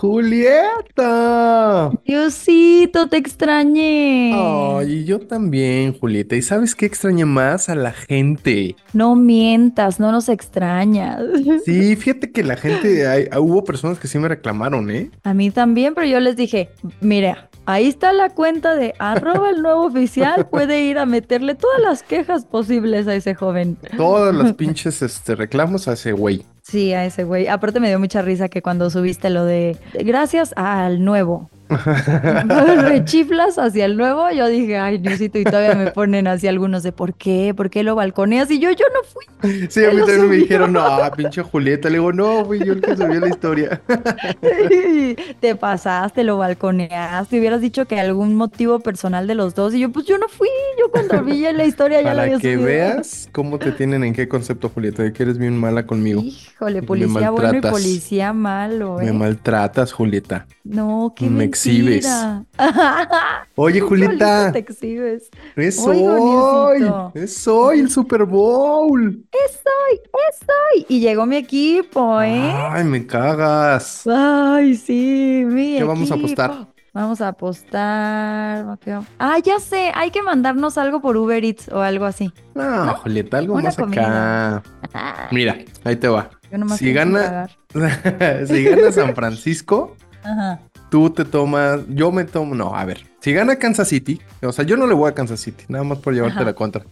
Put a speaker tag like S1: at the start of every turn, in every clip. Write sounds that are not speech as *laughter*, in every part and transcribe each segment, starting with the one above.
S1: Julieta.
S2: Diosito, te extrañé.
S1: Ay, yo también, Julieta. ¿Y sabes qué extraña más a la gente?
S2: No mientas, no nos extrañas. *laughs*
S1: Sí, fíjate que la gente, hay- hubo personas que sí me reclamaron, ¿eh?
S2: A mí también, pero yo les dije, mira, ahí está la cuenta de arroba el nuevo oficial, puede ir a meterle todas las quejas posibles a ese joven.
S1: Todas las *laughs* pinches este, reclamos a ese güey.
S2: Sí, a ese güey. Aparte me dio mucha risa que cuando subiste lo de gracias al nuevo. Rechiflas hacia el nuevo, yo dije, ay, Diosito, y todavía me ponen así algunos de por qué, por qué lo balconeas, y yo, yo no fui.
S1: Sí, a mí también me dijeron, no, *laughs* pinche Julieta. Le digo, no, fui yo el que subió la historia.
S2: Te pasaste, lo balconeaste, hubieras dicho que algún motivo personal de los dos, y yo, pues yo no fui, yo cuando vi la historia ya la
S1: Para
S2: había
S1: que
S2: subido.
S1: veas cómo te tienen en qué concepto, Julieta, de que eres bien mala conmigo.
S2: Híjole,
S1: Me
S2: policía bueno y policía malo,
S1: Me
S2: ¿eh?
S1: maltratas, Julieta.
S2: No, qué
S1: Me exhibes. Oye,
S2: solito te exhibes.
S1: es hoy, es hoy el Super Bowl.
S2: Estoy, estoy. Y llegó mi equipo, ¿eh?
S1: Ay, me cagas.
S2: Ay, sí, mi
S1: ¿Qué vamos a apostar?
S2: Vamos a apostar. Ah, ya sé, hay que mandarnos algo por Uber Eats o algo así.
S1: No, Julieta, algo
S2: Una
S1: más acá.
S2: Ah, *laughs*
S1: Mira, ahí te va.
S2: yo nomás
S1: si gana- *laughs* si gana San Francisco,
S2: Ajá.
S1: Tú te tomas, yo me tomo, no, a ver, si gana Kansas City, o sea, yo no le voy a Kansas City, nada más por llevarte
S2: Ajá.
S1: la contra.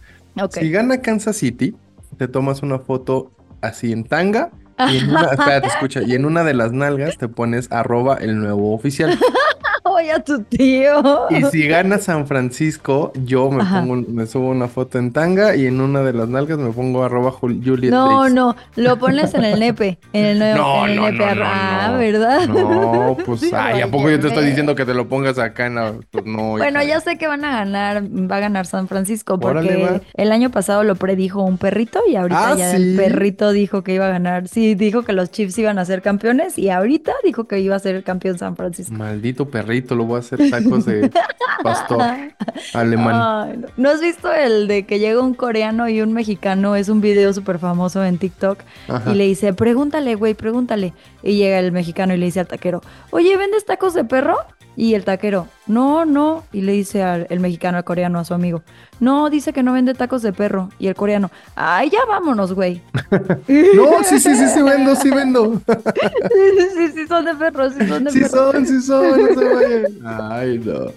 S1: Si gana Kansas City, te tomas una foto así en tanga y en una, *laughs* espérate, escucha, y en una de las nalgas te pones arroba el nuevo oficial. *laughs*
S2: Oye, a tu tío.
S1: Y *laughs* si gana San Francisco, yo me
S2: Ajá.
S1: pongo, me subo una foto en tanga y en una de las nalgas me pongo arroba Jul- Juliet
S2: No,
S1: Days.
S2: no, lo pones en el *laughs* nepe, en el nuevo,
S1: No,
S2: en el
S1: no,
S2: nepe.
S1: no, no,
S2: ah. ¿verdad?
S1: No, pues, *laughs*
S2: Sí,
S1: ay, ¿a poco yo te estoy diciendo que te lo pongas acá en la... Pues no,
S2: Bueno, ya sé que van a ganar, va a ganar San Francisco porque
S1: Órale,
S2: el año pasado lo predijo un perrito y ahorita
S1: Ah,
S2: ya
S1: ¿sí?
S2: el perrito dijo que iba a ganar. Sí, dijo que los Chiefs iban a ser campeones y ahorita dijo que iba a ser el campeón San Francisco.
S1: Maldito perrito, lo voy a hacer tacos de *laughs* pastor alemán.
S2: No. ¿No has visto el de que llega un coreano y un mexicano? Es un video súper famoso en TikTok
S1: Ajá.
S2: y le dice, pregúntale, güey, pregúntale. Y llega el mexicano y le dice al taquero, oye, ¿vendes tacos de perro? Y el taquero, no, no. Y le dice al el mexicano, al coreano, a su amigo, no, dice que no vende tacos de perro. Y el coreano, ay, ya vámonos, güey. *laughs*
S1: No, sí, sí, sí, sí vendo, sí vendo.
S2: sí, *laughs* sí, sí, son de perro, sí son de
S1: Sí
S2: perro.
S1: son, sí son, no se vayan. Ay, no.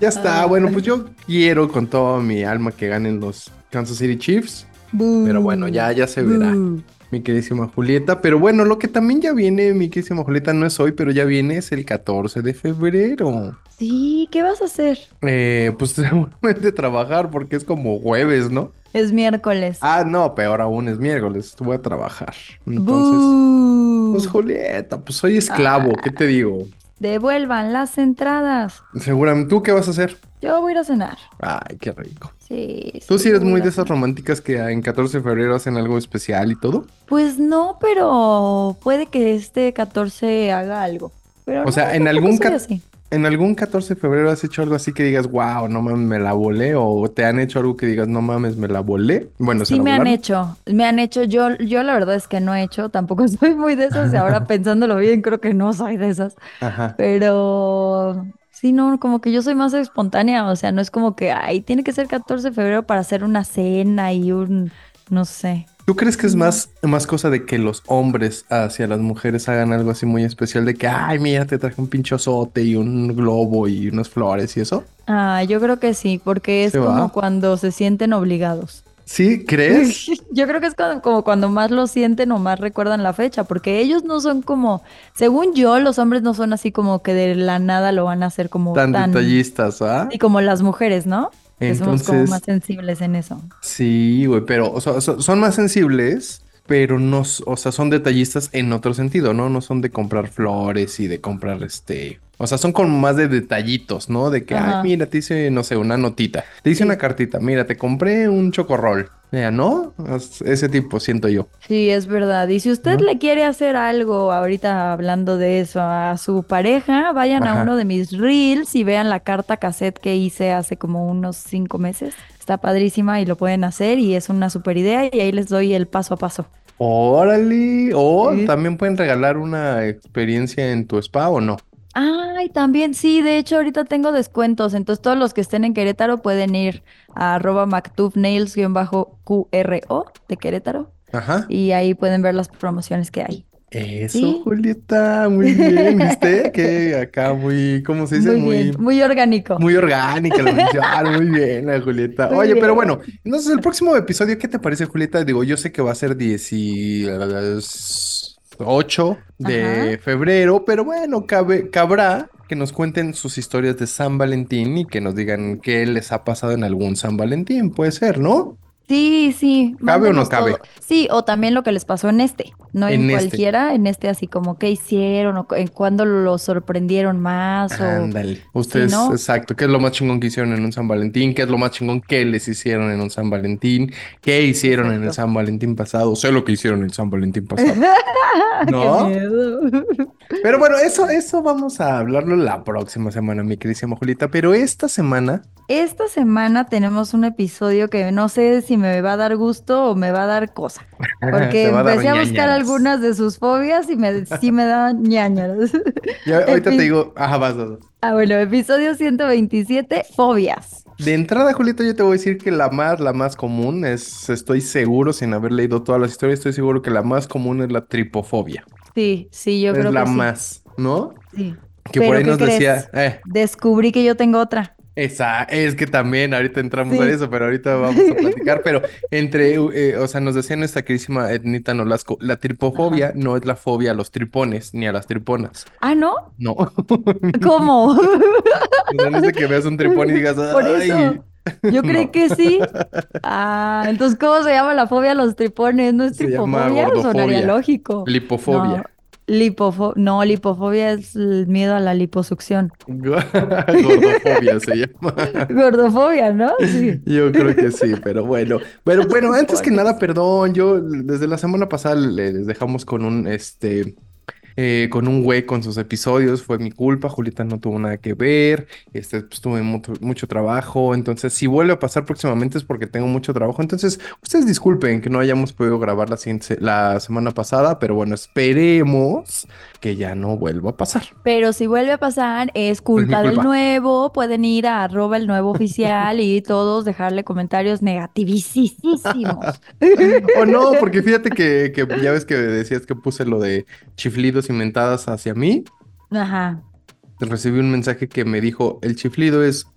S1: Ya está, bueno, pues yo quiero con toda mi alma que ganen los Kansas City Chiefs. Pero bueno, ya, ya se verá,
S2: Boo.
S1: Mi queridísima Julieta. Pero bueno, lo que también ya viene, mi queridísima Julieta, no es hoy, pero ya viene, es el 14 de febrero.
S2: Sí, ¿qué vas a hacer?
S1: Eh, pues *laughs* seguramente trabajar porque es como jueves, ¿no?
S2: Es miércoles.
S1: Ah, no, peor aún es miércoles, voy a trabajar. Entonces, pues Julieta, pues soy esclavo, ¿qué te digo?
S2: Devuelvan las entradas.
S1: Seguramente, ¿tú qué vas a hacer?
S2: Yo voy a ir a cenar.
S1: Ay, qué rico.
S2: Sí.
S1: ¿Tú sí eres muy de esas románticas que en 14 de febrero hacen algo especial y todo?
S2: Pues no, pero puede que este 14 haga algo. Pero
S1: O
S2: no,
S1: sea, en algún. ¿En algún 14 de febrero has hecho algo así que digas, wow, no mames, me la volé? ¿O te han hecho algo que digas, no mames, me la volé? Bueno, se
S2: Sí
S1: la
S2: me han hecho, me han hecho, yo, yo la verdad es que no he hecho, tampoco *laughs* soy muy de esas, y ahora *laughs* pensándolo bien, creo que no soy de esas,
S1: Ajá.
S2: pero sí, no, como que yo soy más espontánea, o sea, no es como que, ay, tiene que ser 14 de febrero para hacer una cena y un, no sé.
S1: ¿Tú crees que es más, más cosa de que los hombres hacia las mujeres hagan algo así muy especial de que, ay, mira, te traje un pinchozote y un globo y unas flores y eso?
S2: Ah, yo creo que sí, porque es
S1: ¿Se
S2: como
S1: va?
S2: cuando se sienten obligados.
S1: ¿Sí? ¿Crees? *laughs*
S2: Yo creo que es cuando- como cuando más lo sienten o más recuerdan la fecha, porque ellos no son como, según yo, los hombres no son así como que de la nada lo van a hacer como
S1: Tan
S2: tan,
S1: detallistas, ¿ah?
S2: y como las mujeres, ¿no? Que somos como
S1: Entonces-
S2: más sensibles en eso.
S1: Sí, güey, pero o sea, so- son más sensibles, pero no, o sea, son detallistas en otro sentido, ¿no? No son de comprar flores y de comprar este, o sea, son como más de detallitos, ¿no? De que,
S2: Ajá.
S1: ay, mira, te hice, no sé, una notita, te hice
S2: Sí.
S1: una cartita, mira, te compré un chocorrol, ya, ¿no? Es- Ese tipo, siento yo.
S2: Sí, es verdad. Y si usted
S1: ¿No?
S2: le quiere hacer algo, ahorita hablando de eso, a su pareja, vayan a uno de mis reels y vean la carta cassette que hice hace como unos cinco meses. Está padrísima y lo pueden hacer y es una super idea y ahí les doy el paso a paso.
S1: Órale. O
S2: Sí.
S1: también pueden regalar una experiencia en tu spa o no.
S2: Ay, también, sí, de hecho ahorita tengo descuentos, entonces todos los que estén en Querétaro pueden ir a arroba mactubnails-qro de Querétaro
S1: Ajá.
S2: y ahí pueden ver las promociones que hay.
S1: Eso,
S2: Sí.
S1: Julieta, muy bien, ¿viste? *laughs* Que acá muy, ¿cómo se dice?
S2: Muy
S1: Muy,
S2: bien, muy orgánico.
S1: muy orgánica la mención. Muy bien, la Julieta.
S2: Muy
S1: Oye, pero bueno, entonces el próximo episodio, ¿qué te parece, Julieta? Digo, yo sé que va a ser 18 de
S2: Ajá.
S1: febrero, pero bueno, cabe, cabrá que nos cuenten sus historias de San Valentín y que nos digan qué les ha pasado en algún San Valentín, puede ser, ¿no?
S2: Sí, sí.
S1: ¿Cabe o no cabe?
S2: todo. Sí, o también lo que les pasó en este, no en,
S1: En este.
S2: cualquiera, en este así como qué hicieron o en cuándo lo sorprendieron más o
S1: Ándale. Ustedes,
S2: ¿no?
S1: exacto. ¿Qué es lo más chingón que hicieron en un San Valentín? ¿Qué es lo más chingón que les hicieron en un San Valentín? ¿Qué hicieron en el. San Valentín pasado? Sé lo que hicieron en el San Valentín pasado. *laughs* ¿No? *laughs* Pero bueno, eso, eso vamos a hablarlo la próxima semana, mi queridísima Julita. Pero esta semana,
S2: Esta semana tenemos un episodio que no sé si me va a dar gusto o me va a dar cosa. *laughs* Porque
S1: a dar
S2: empecé a buscar algunas de sus fobias y me, sí me daban ñañaras.
S1: Ya, ahorita *laughs* te digo, ajá, vas, vas.
S2: Ah, bueno, episodio 127, fobias.
S1: De entrada, Julita, yo te voy a decir que la más, la más común es, estoy seguro, sin haber leído todas las historias, estoy seguro que la más común es la tripofobia.
S2: Sí, sí, yo
S1: es
S2: creo
S1: la
S2: que sí.
S1: más, ¿no?
S2: Sí.
S1: Que por ahí
S2: ¿qué
S1: nos
S2: crees?
S1: decía, eh,
S2: Descubrí que yo tengo otra.
S1: Esa, es que también ahorita entramos
S2: Sí.
S1: a eso, pero ahorita vamos a platicar. Pero entre, eh, o sea, nos decía nuestra queridísima Ednita Nolasco, la tripofobia no es la fobia a los tripones ni a las triponas.
S2: Ah, ¿no?
S1: No. *laughs*
S2: ¿Cómo?
S1: no es de que veas un tripón y digas,
S2: Por
S1: ay.
S2: eso. Yo creí
S1: No.
S2: que sí. Ah, entonces, ¿cómo se llama la fobia a los tripones? ¿No es
S1: Se
S2: tripofobia? Sonaría lógico.
S1: Lipofobia.
S2: No, lipofo- no, lipofobia es el miedo a la liposucción. *laughs*
S1: Gordofobia se llama.
S2: Gordofobia, ¿no? Sí.
S1: Yo creo que sí, pero bueno. Pero bueno, *laughs* antes que nada, perdón, yo desde la semana pasada les dejamos con un este eh, con un güey con sus episodios, fue mi culpa, Julieta no tuvo nada que ver, este, pues tuve mucho, mucho trabajo, entonces si vuelve a pasar próximamente es porque tengo mucho trabajo, entonces ustedes disculpen que no hayamos podido grabar la, siguiente- la semana pasada, pero bueno, esperemos que ya no vuelva a pasar.
S2: Pero si vuelve a pasar, es culpa del
S1: culpa.
S2: nuevo. Pueden ir a arroba el nuevo oficial y todos dejarle comentarios negativísimos. *laughs*
S1: O no, porque fíjate que, que ya ves que decías que puse lo de chiflidos inventadas hacia mí.
S2: Ajá.
S1: Recibí un mensaje que me dijo, el chiflido es...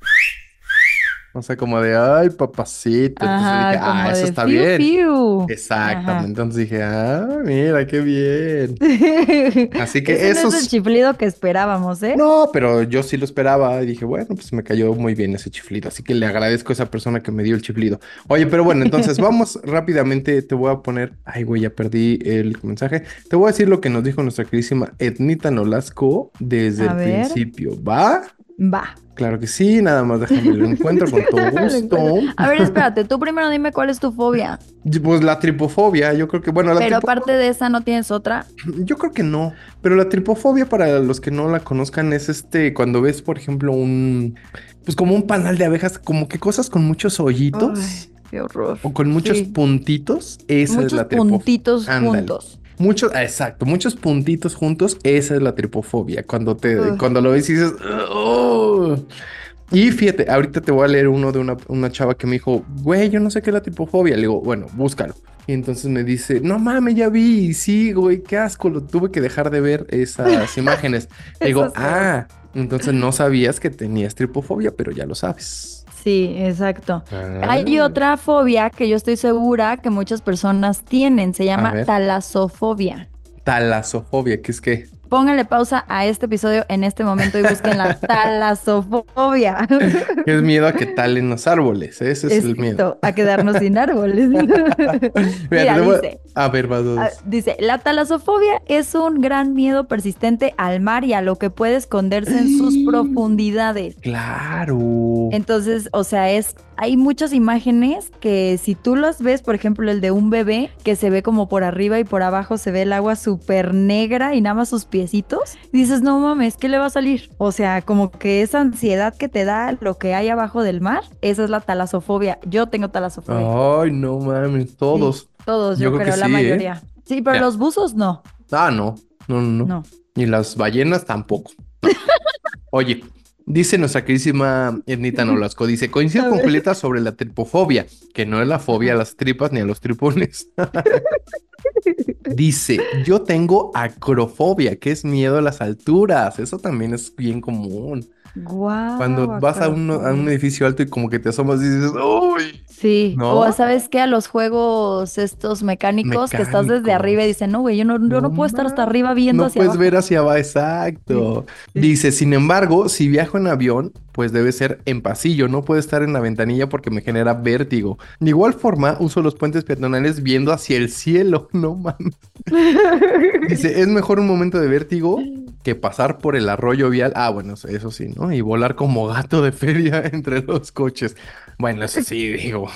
S1: O sea, como de, ay, papacito. Entonces
S2: Ajá,
S1: dije, ah, eso está
S2: fiu,
S1: bien.
S2: fiu.
S1: Exactamente.
S2: Ajá.
S1: Entonces dije, ah, mira, qué bien. *laughs* Así que
S2: Ese no es el
S1: esos...
S2: chiflido que esperábamos, ¿eh?
S1: No, pero yo sí lo esperaba y dije, bueno, pues me cayó muy bien ese chiflido, así que le agradezco a esa persona que me dio el chiflido. Oye, pero bueno, entonces *laughs* vamos rápidamente, te voy a poner, ay, güey, ya perdí el mensaje. Te voy a decir lo que nos dijo nuestra queridísima Etnita Nolasco desde
S2: A
S1: el
S2: ver.
S1: principio, ¿va?
S2: Va.
S1: Claro que sí, nada más déjame lo encuentro con *laughs* todo gusto.
S2: A ver, *laughs* espérate, tú primero dime cuál es tu fobia.
S1: Pues la tripofobia, yo creo que, bueno, la
S2: Pero aparte de esa, ¿no tienes otra? *clears throat*
S1: Yo creo que no, pero la tripofobia para los que no la conozcan es este, cuando ves, por ejemplo, un, pues como un panal de abejas, como que cosas con muchos hoyitos
S2: Ay, qué horror.
S1: o con muchos
S2: Sí.
S1: puntitos, esa es la tripofobia.
S2: puntitos
S1: Ándale.
S2: juntos.
S1: Muchos, ah, exacto, muchos puntitos juntos, esa es la tripofobia. Cuando te,
S2: Ugh.
S1: cuando lo ves y dices, "Oh". Y fíjate, ahorita te voy a leer uno de una, una chava que me dijo, güey, yo no sé qué es la tripofobia. Le digo, bueno, búscalo. Y entonces me dice, no mames, ya vi, sí, güey, qué asco, lo tuve que dejar de ver esas *laughs* imágenes. Le digo, ah, entonces no sabías que tenías tripofobia, pero ya lo sabes.
S2: Sí, exacto.
S1: Ah.
S2: Hay otra fobia que yo estoy segura que muchas personas tienen. Se llama talasofobia.
S1: Talasofobia, que es que
S2: Pónganle pausa a este episodio en este momento y busquen la *laughs* talasofobia.
S1: que es miedo a que talen los árboles. Ese es el miedo.
S2: A quedarnos sin árboles. *laughs*
S1: Mira,
S2: Mira, dice,
S1: A ver, vas,
S2: ah, dice, la talasofobia es un gran miedo persistente al mar y a lo que puede esconderse en sus *gasps* profundidades.
S1: Claro.
S2: Entonces, o sea, es, hay muchas imágenes que si tú las ves, por ejemplo, el de un bebé que se ve como por arriba y por abajo se ve el agua súper negra y nada más sus piecitos dices, no mames, ¿qué le va a salir? O sea, como que esa ansiedad que te da lo que hay abajo del mar, esa es la talasofobia. Yo tengo talasofobia.
S1: Ay, no mames, todos.
S2: Sí, todos, yo,
S1: Yo creo
S2: creo,
S1: que
S2: la
S1: sí, ¿eh?
S2: mayoría. Sí, pero
S1: Ya.
S2: los buzos no.
S1: Ah, no, no, no, no.
S2: No.
S1: Y las ballenas tampoco. *laughs* Oye, dice nuestra queridísima Ernita Nolasco, dice, coincido con. Julieta sobre la tripofobia, que no es la fobia a las tripas ni a los tripones. *laughs* Dice, yo tengo acrofobia, que es miedo a las alturas. Eso también es bien común. Cuando vas a un, a un edificio alto y como que te asomas y dices, ¡Uy!
S2: Sí,
S1: ¿No?
S2: o sabes que a los juegos estos mecánicos, que estás desde arriba y dicen, no, güey, yo no, yo no,
S1: No
S2: puedo estar hasta arriba viendo
S1: No
S2: hacia
S1: puedes
S2: abajo.
S1: ver hacia abajo, exacto.
S2: Sí.
S1: Dice, sin embargo, si viajo en avión, pues debe ser en pasillo, no puede estar en la ventanilla porque me genera vértigo. De igual forma, uso los puentes peatonales viendo hacia el cielo, *laughs* no mames. *laughs* Dice, es mejor un momento de vértigo que pasar por el arroyo vial. Ah, bueno, eso- sí, ¿no? Y volar como gato de feria *laughs* entre los coches. Bueno, eso sí, digo.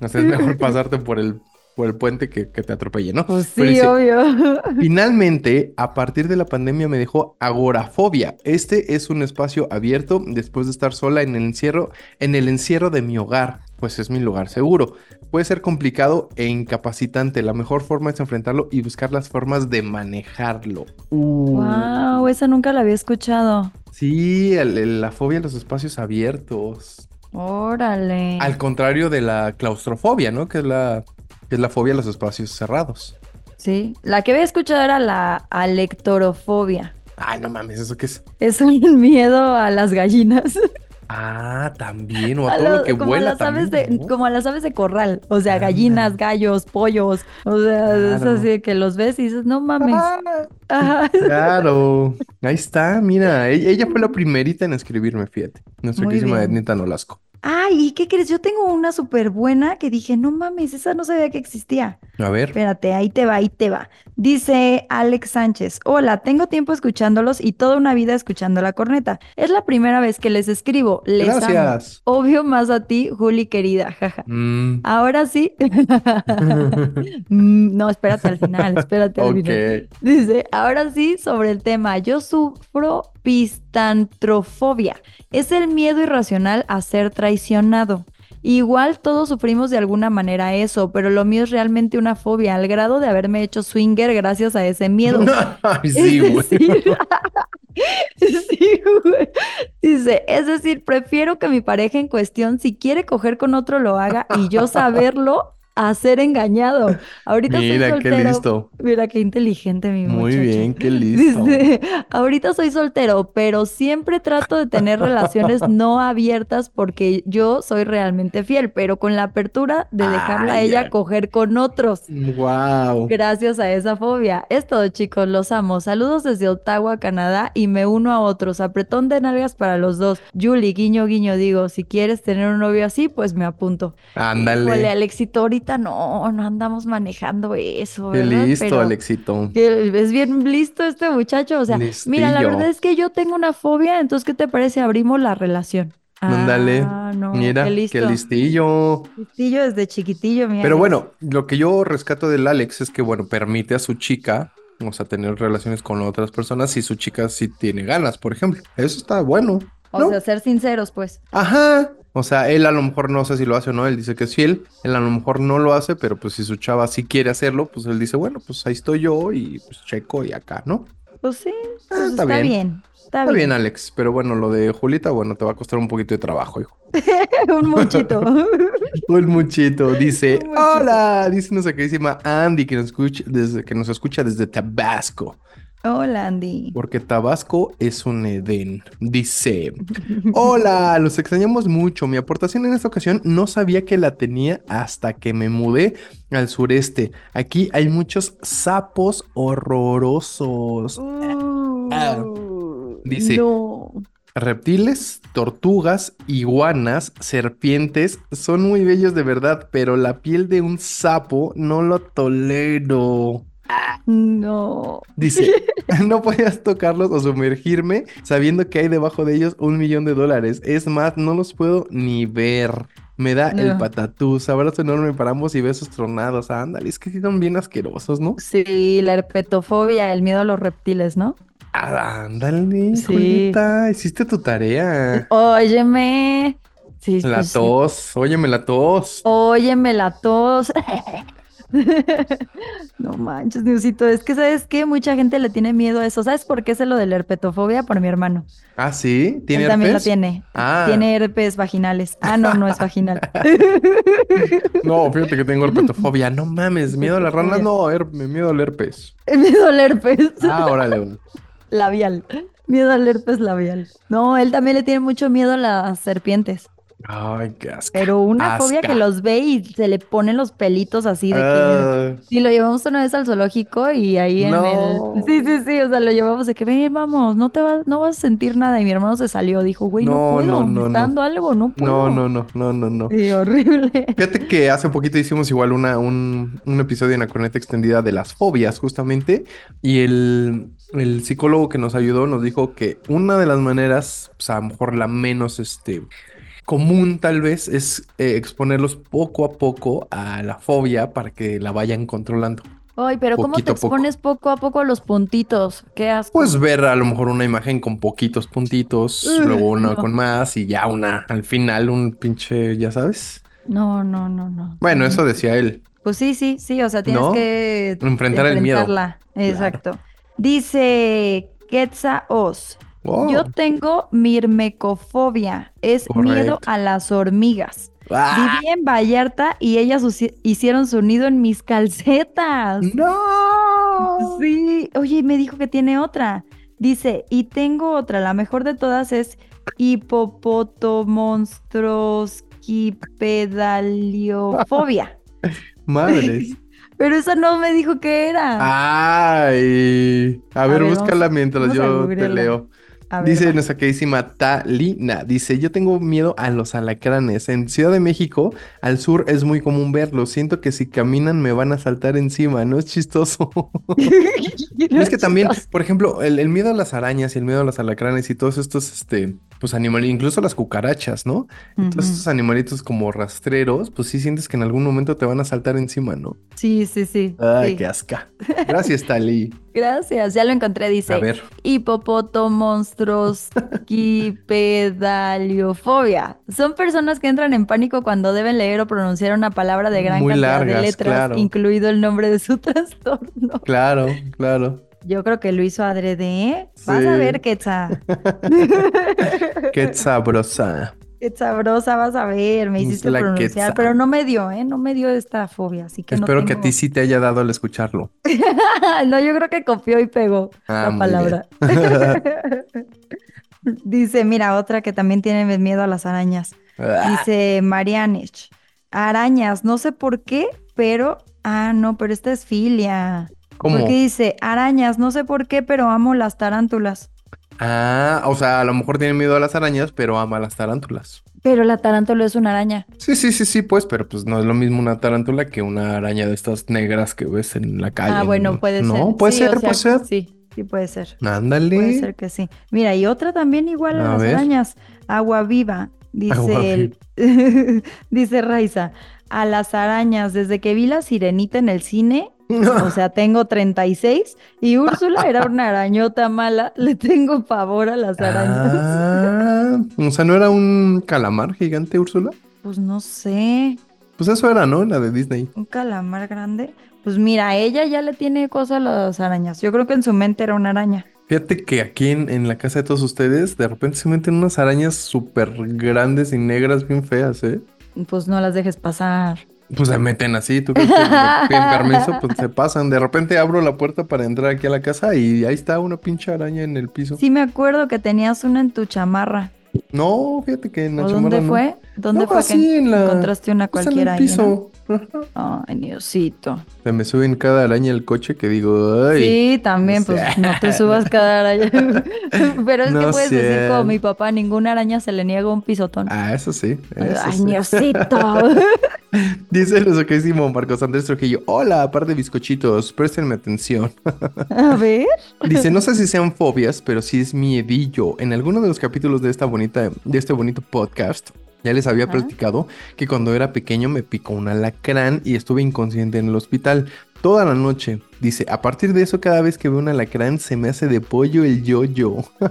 S1: No sé, es mejor *laughs* pasarte por el, por el puente que, que te atropelle, ¿no?
S2: Pues sí,
S1: dice,
S2: obvio. *laughs*
S1: Finalmente, a partir de la pandemia me dejó agorafobia. Este es un espacio abierto después de estar sola en el encierro, en el encierro de mi hogar, pues es mi lugar seguro. Puede ser complicado e incapacitante. La mejor forma es enfrentarlo y buscar las formas de manejarlo. Uh,
S2: Wow, esa nunca la había escuchado.
S1: Sí, el- el- la fobia a los espacios abiertos.
S2: Órale.
S1: Al contrario de la claustrofobia, ¿no? Que es la, que es la fobia a los espacios cerrados.
S2: Sí, la que había escuchado era la alectorofobia.
S1: Ay, no mames, ¿eso qué es?
S2: Es un *laughs* miedo a las gallinas. *laughs*
S1: Ah, también, o a
S2: A
S1: todo
S2: lo-
S1: lo que
S2: como a las aves de,
S1: ¿no?
S2: como a las aves de corral. O sea, gallinas, gallos, pollos. O sea, es
S1: Claro.
S2: así de que los ves y dices, no mames.
S1: Ah, claro, ahí está, mira, e- ella, fue la primerita en escribirme, fíjate, nuestra queridísima. Ednita Nolasco.
S2: Ay, ¿y qué crees? Yo tengo una súper buena que dije, no mames, esa no sabía que existía.
S1: A ver,
S2: Espérate, ahí te va, ahí te va. Dice Alex Sánchez, hola, tengo tiempo escuchándolos y toda una vida escuchando la corneta. Es la primera vez que les escribo. Les amo.
S1: gracias.
S2: Obvio más a ti, Juli querida, jaja.
S1: Mm,
S2: Ahora sí. *laughs* Mm, no, espérate al final, espérate al final.
S1: ok,
S2: Dice, ahora sí, sobre el tema, yo sufro pistantrofobia. Es el miedo irracional a ser traicionado. Igual todos sufrimos de alguna manera eso, pero lo mío es realmente una fobia, al grado de haberme hecho swinger gracias a ese miedo. *laughs*
S1: Sí,
S2: es
S1: güey.
S2: decir, *laughs* sí, güey. Dice, es decir, prefiero que mi pareja en cuestión, si quiere coger con otro, lo haga y yo saberlo a ser engañado. Ahorita soy
S1: Mira, qué
S2: soltero.
S1: listo.
S2: Mira qué inteligente mi
S1: Muy
S2: muchacho.
S1: bien, qué *laughs* listo.
S2: Dice, ahorita soy soltero, pero siempre trato de tener relaciones no abiertas porque yo soy realmente fiel, pero con la apertura de dejarla a ella coger con otros.
S1: Wow.
S2: Gracias a esa fobia. Es todo, chicos, los amo. Saludos desde Ottawa, Canadá, y me uno a otros. Apretón de nalgas para los dos. Julie, guiño, guiño, digo, si quieres tener un novio así, pues me apunto. Híjole,
S1: Ándale.
S2: Alexito, ahorita no, no andamos manejando eso,
S1: Qué listo,
S2: Pero-
S1: Alexito.
S2: es bien listo este muchacho. O sea, mira, la verdad es que yo tengo una fobia, entonces, ¿qué te parece? Abrimos la relación.
S1: Ándale.
S2: Ah, no,
S1: Mira,
S2: qué
S1: qué
S2: listo.
S1: listillo.
S2: Listillo desde chiquitillo, mira.
S1: Pero bueno, lo que yo rescato del Alex es que, bueno, permite a su chica, o sea, tener relaciones con otras personas si su chica sí tiene ganas, por ejemplo. Eso está bueno,
S2: O
S1: ¿no?
S2: sea, ser sinceros, pues.
S1: Ajá. O sea, él a lo mejor no sé si lo hace o no, él dice que es fiel, él a lo mejor no lo hace, pero pues si su chava sí quiere hacerlo, pues él dice, bueno, pues ahí estoy yo y pues checo y acá, ¿no?
S2: Pues sí,
S1: Ah,
S2: pues
S1: está
S2: está,
S1: bien.
S2: bien. Está,
S1: Está bien,
S2: bien.
S1: Alex, pero bueno, lo de Julita, bueno, te va a costar un poquito de trabajo, hijo. *laughs*
S2: Un muchito. *laughs*
S1: Un muchito, dice,
S2: Un muchito.
S1: hola, dice nuestra queridísima Andy que nos escucha desde, que nos escucha desde Tabasco.
S2: Hola, Andy.
S1: Porque Tabasco es un Edén. Dice, hola, los extrañamos mucho. Mi aportación en esta ocasión no sabía que la tenía hasta que me mudé al sureste. Aquí hay muchos sapos horrorosos. Ah, dice-
S2: No.
S1: Reptiles, tortugas, iguanas, serpientes son muy bellos de verdad, pero la piel de un sapo no lo tolero.
S2: No.
S1: Dice, *laughs* no podías tocarlos o sumergirme sabiendo que hay debajo de ellos un millón de dólares. Es más, no los puedo ni ver. Me da el patatús. Abrazo enorme para ambos y besos tronados. Ándale, es que son bien asquerosos, ¿no?
S2: Sí, la herpetofobia, el miedo a los reptiles, ¿no?
S1: Ah, ándale,
S2: Sí.
S1: Julieta, hiciste tu tarea.
S2: Óyeme. Sí,
S1: La
S2: pues sí.
S1: tos, óyeme la tos.
S2: Óyeme la tos. *laughs* *laughs* No manches, Diosito. Es que, ¿sabes qué? Mucha gente le tiene miedo a eso. ¿Sabes por qué es lo de la herpetofobia? Por mi hermano.
S1: Ah, sí, tiene
S2: Él también lo
S1: herpes?
S2: tiene.
S1: Ah,
S2: Tiene herpes vaginales. Ah, no, no es *laughs* vaginal. *laughs*
S1: no, fíjate que tengo herpetofobia. No mames, miedo a las ranas, no, her- miedo al herpes.
S2: Miedo al herpes
S1: Ah, órale.
S2: labial. Miedo al herpes labial. No, él también le tiene mucho miedo a las serpientes.
S1: Ay, qué asco.
S2: Pero una fobia
S1: Asca.
S2: que los ve y se le ponen los pelitos así de que... Sí, lo llevamos una vez al zoológico y ahí en
S1: No.
S2: el... Sí, sí, sí, o sea, lo llevamos de que, ven, vamos, no te vas, no vas a sentir nada. Y mi hermano se salió, dijo, güey, no,
S1: No,
S2: puedo,
S1: no,
S2: me
S1: no,
S2: está
S1: no.
S2: dando algo, no puedo.
S1: no, no, no, no, no, no.
S2: Sí, horrible.
S1: Fíjate que hace poquito hicimos igual una, un, un episodio en la corneta extendida de las fobias, justamente, y el, el psicólogo que nos ayudó nos dijo que una de las maneras, pues a lo mejor la menos este, común tal vez, es eh, exponerlos poco a poco a la fobia para que la vayan controlando.
S2: Ay, pero ¿cómo te
S1: poco.
S2: expones poco a poco a los puntitos? Qué asco.
S1: Pues ver a lo mejor una imagen con poquitos puntitos, luego una
S2: no.
S1: con más y ya una al final un pinche, ya sabes.
S2: No, no, no, no.
S1: Bueno, eso decía él.
S2: Pues sí, sí, sí, o sea, tienes
S1: ¿No?
S2: que
S1: Enfrentar el miedo.
S2: Exacto. Dice Quetza Oz.
S1: Wow.
S2: Yo tengo mirmecofobia, es miedo a las hormigas.
S1: ¡Ah!
S2: Viví en Vallarta y ellas hicieron su nido en mis calcetas.
S1: ¡No!
S2: Sí, oye, me dijo que tiene otra. Dice, y tengo otra, la mejor de todas es hipopotomonstrosquipedaliofobia. *laughs*
S1: Madres. *laughs*
S2: Pero esa no me dijo qué era.
S1: Ay. A ver, búscala mientras yo te leo.
S2: A ver,
S1: Dice
S2: va.
S1: nuestra queridísima Talina. Dice, yo tengo miedo a los alacranes. En Ciudad de México, al sur, es muy común verlos. Siento que si caminan me van a saltar encima. No es chistoso.
S2: No *laughs*
S1: es que también, por ejemplo, el, el miedo a las arañas y el miedo a los alacranes y todos estos, este, pues animales, incluso las cucarachas, ¿no? Todos
S2: Ujú.
S1: estos animalitos como rastreros, pues sí sientes que en algún momento te van a saltar encima, ¿no?
S2: Sí, sí, sí.
S1: Ay,
S2: sí.
S1: qué asca. Gracias, Tali. *laughs*
S2: Gracias, ya lo encontré, dice.
S1: A ver.
S2: Hipopotomonstrosquipedaliofobia. *laughs* Son personas que entran en pánico cuando deben leer o pronunciar una palabra de gran
S1: Muy
S2: cantidad de letras,
S1: claro.
S2: incluido el nombre de su *laughs* trastorno.
S1: Claro, claro.
S2: Yo creo que lo hizo adrede, ¿eh? Vas a ver, Quetza. *laughs*
S1: Qué sabrosa.
S2: Qué sabrosa, vas a ver. Me hiciste
S1: La
S2: pronunciar, pero no me dio, ¿eh? No me dio esta fobia, así que no
S1: Espero que a ti sí te haya dado al escucharlo. *laughs*
S2: no, yo creo que copió y pegó
S1: Ah,
S2: la
S1: muy
S2: palabra. *laughs* Dice, mira, otra que también tiene miedo a las arañas.
S1: Ah,
S2: Dice Marianich, arañas, no sé por qué, pero... Ah, no, pero esta es filia.
S1: ¿Cómo?
S2: Porque dice, arañas, no sé por qué, pero amo las tarántulas.
S1: Ah, o sea, a lo mejor tiene miedo a las arañas, pero ama las tarántulas.
S2: Pero la tarántula es una araña.
S1: Sí, sí, sí, sí, pues, pero pues no es lo mismo una tarántula que una araña de estas negras que ves en la calle.
S2: ah, bueno,
S1: ¿no?
S2: puede ser.
S1: No, puede
S2: Sí,
S1: ser,
S2: o sea,
S1: puede ser.
S2: Sí, sí puede ser.
S1: Ándale.
S2: Puede ser que sí. Mira, y otra también igual a,
S1: A
S2: las
S1: ver.
S2: arañas. Agua viva, dice
S1: Agua
S2: el, *laughs* dice Raiza. A las arañas, desde que vi la sirenita en el cine, o sea, tengo 36, y Úrsula era *laughs* una arañota mala, le tengo pavor a las arañas.
S1: Ah, o sea, ¿no era un calamar gigante, Úrsula?
S2: Pues no sé,
S1: Pues eso era, ¿no? La de Disney.
S2: un calamar grande. Pues mira, ella ya le tiene cosa a las arañas. Yo creo que en su mente era una araña.
S1: Fíjate que aquí en, en la casa de todos ustedes, de repente se meten unas arañas súper grandes y negras, bien feas, ¿eh?
S2: Pues no las dejes pasar.
S1: Pues se meten así, tú que piden permiso, pues se pasan. De repente abro la puerta para entrar aquí a la casa y ahí está una pinche araña en el piso.
S2: Sí me acuerdo que tenías una en tu chamarra.
S1: No, fíjate que en la
S2: ¿O
S1: chamarra
S2: dónde
S1: no.
S2: fue? ¿Dónde
S1: No,
S2: fue
S1: así
S2: que
S1: en la-
S2: encontraste una
S1: Pues en
S2: cualquiera
S1: el piso.
S2: No? Ay, Diosito.
S1: Se me suben cada araña al coche que digo, ay.
S2: Sí, también,
S1: no
S2: pues no te subas cada araña. *laughs* Pero es que
S1: No
S2: puedes decir como mi papá, ninguna araña se le niega un pisotón.
S1: Ah, eso sí. eso
S2: Ay,
S1: sí.
S2: Diosito. *laughs*
S1: Dice lo querísimo Marcos Andrés Trujillo. Hola, par de bizcochitos, préstenme atención. *laughs*
S2: A ver.
S1: Dice, no sé si sean fobias, pero sí es miedillo. En alguno de los capítulos de esta bonita, de este bonito podcast, ya les había
S2: Ajá.
S1: platicado que cuando era pequeño me picó un alacrán y estuve inconsciente en el hospital. toda la noche. Dice, a partir de eso, cada vez que veo un alacrán se me hace de pollo el yo-yo. *laughs*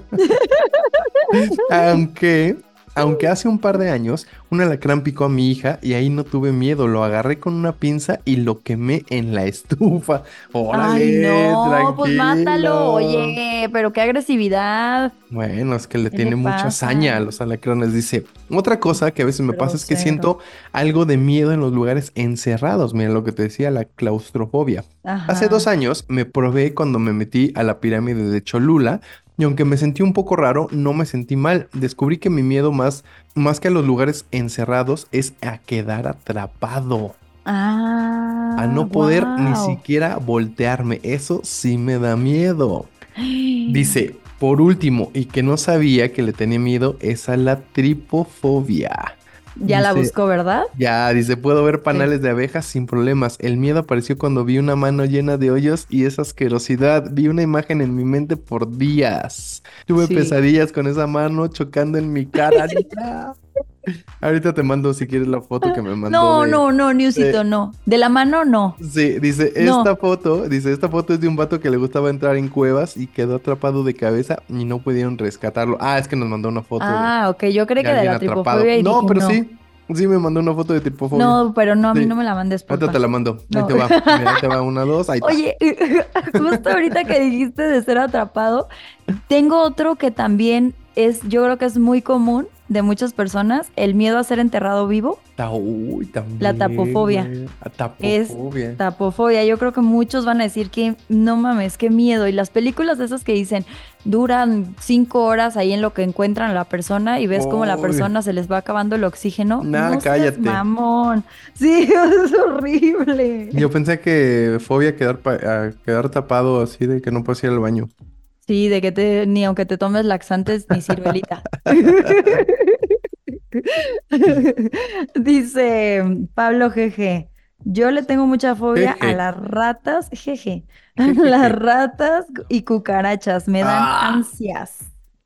S1: *laughs* Aunque aunque hace un par de años un alacrán picó a mi hija y ahí no tuve miedo, lo agarré con una pinza y lo quemé en la estufa. Órale,
S2: Ay, no, pues mátalo, oye, pero qué agresividad.
S1: Bueno, es que le
S2: ¿Qué
S1: tiene
S2: le
S1: mucha hazaña a los alacranes. Dice, otra cosa que a veces me pasa es que siento algo de miedo en los lugares encerrados. Mira lo que te decía, la claustrofobia.
S2: Ajá.
S1: Hace dos años me probé cuando me metí a la pirámide de Cholula y aunque me sentí un poco raro, no me sentí mal. Descubrí que mi miedo más, más que a los lugares encerrados es a quedar atrapado,
S2: Ah,
S1: a no poder ni siquiera voltearme. Eso sí me da miedo. *gasps* Dice, por último, y que no sabía que le tenía miedo, es a la tripofobia.
S2: Ya la buscó, ¿verdad?
S1: Ya, dice, puedo ver panales de abejas sin problemas. El miedo apareció cuando vi una mano llena de hoyos y esa asquerosidad. Vi una imagen en mi mente por días. Tuve
S2: Sí.
S1: pesadillas con esa mano chocando en mi cara. *laughs* Ahorita te mando si quieres la foto que me mandó.
S2: No,
S1: de-
S2: no, no, Newsito, no. De la mano, no.
S1: Sí, dice,
S2: No.
S1: esta foto, dice, esta foto es de un vato que le gustaba entrar en cuevas y quedó atrapado de cabeza y no pudieron rescatarlo. Ah, es que nos mandó una foto de-
S2: Ah, ok, yo creí que de la
S1: atrapado.
S2: tripofobia y
S1: No,
S2: dije,
S1: pero
S2: no.
S1: sí, sí me mandó una foto de tripofobia.
S2: No, pero no, a mí
S1: Sí.
S2: no me la mandes,
S1: Ahorita te la mando. Ahí
S2: No.
S1: te va. Mira, ahí te va una, dos. Ahí.
S2: Oye, *laughs* justo ahorita que dijiste de ser atrapado, tengo otro que también es, yo creo que es muy común de muchas personas, el miedo a ser enterrado vivo,
S1: Ta- uy, también.
S2: La tapofobia. Es
S1: tapofobia.
S2: Yo creo que muchos van a decir que no mames, qué miedo. Y las películas de esas que dicen duran cinco horas ahí en lo que encuentran a la persona y ves como la persona se les va acabando el oxígeno.
S1: Nah,
S2: no seas
S1: cállate.
S2: mamón. *laughs* Sí, es horrible.
S1: Yo pensé que fobia quedar, a quedar tapado así de que no puedes ir al baño.
S2: Sí, de que te, ni aunque te tomes laxantes ni ciruelita. *laughs* Dice Pablo GG, yo le tengo mucha fobia a
S1: Jeje.
S2: las ratas, jeje, a *laughs* las ratas y cucarachas, me dan
S1: Ah.
S2: ansias.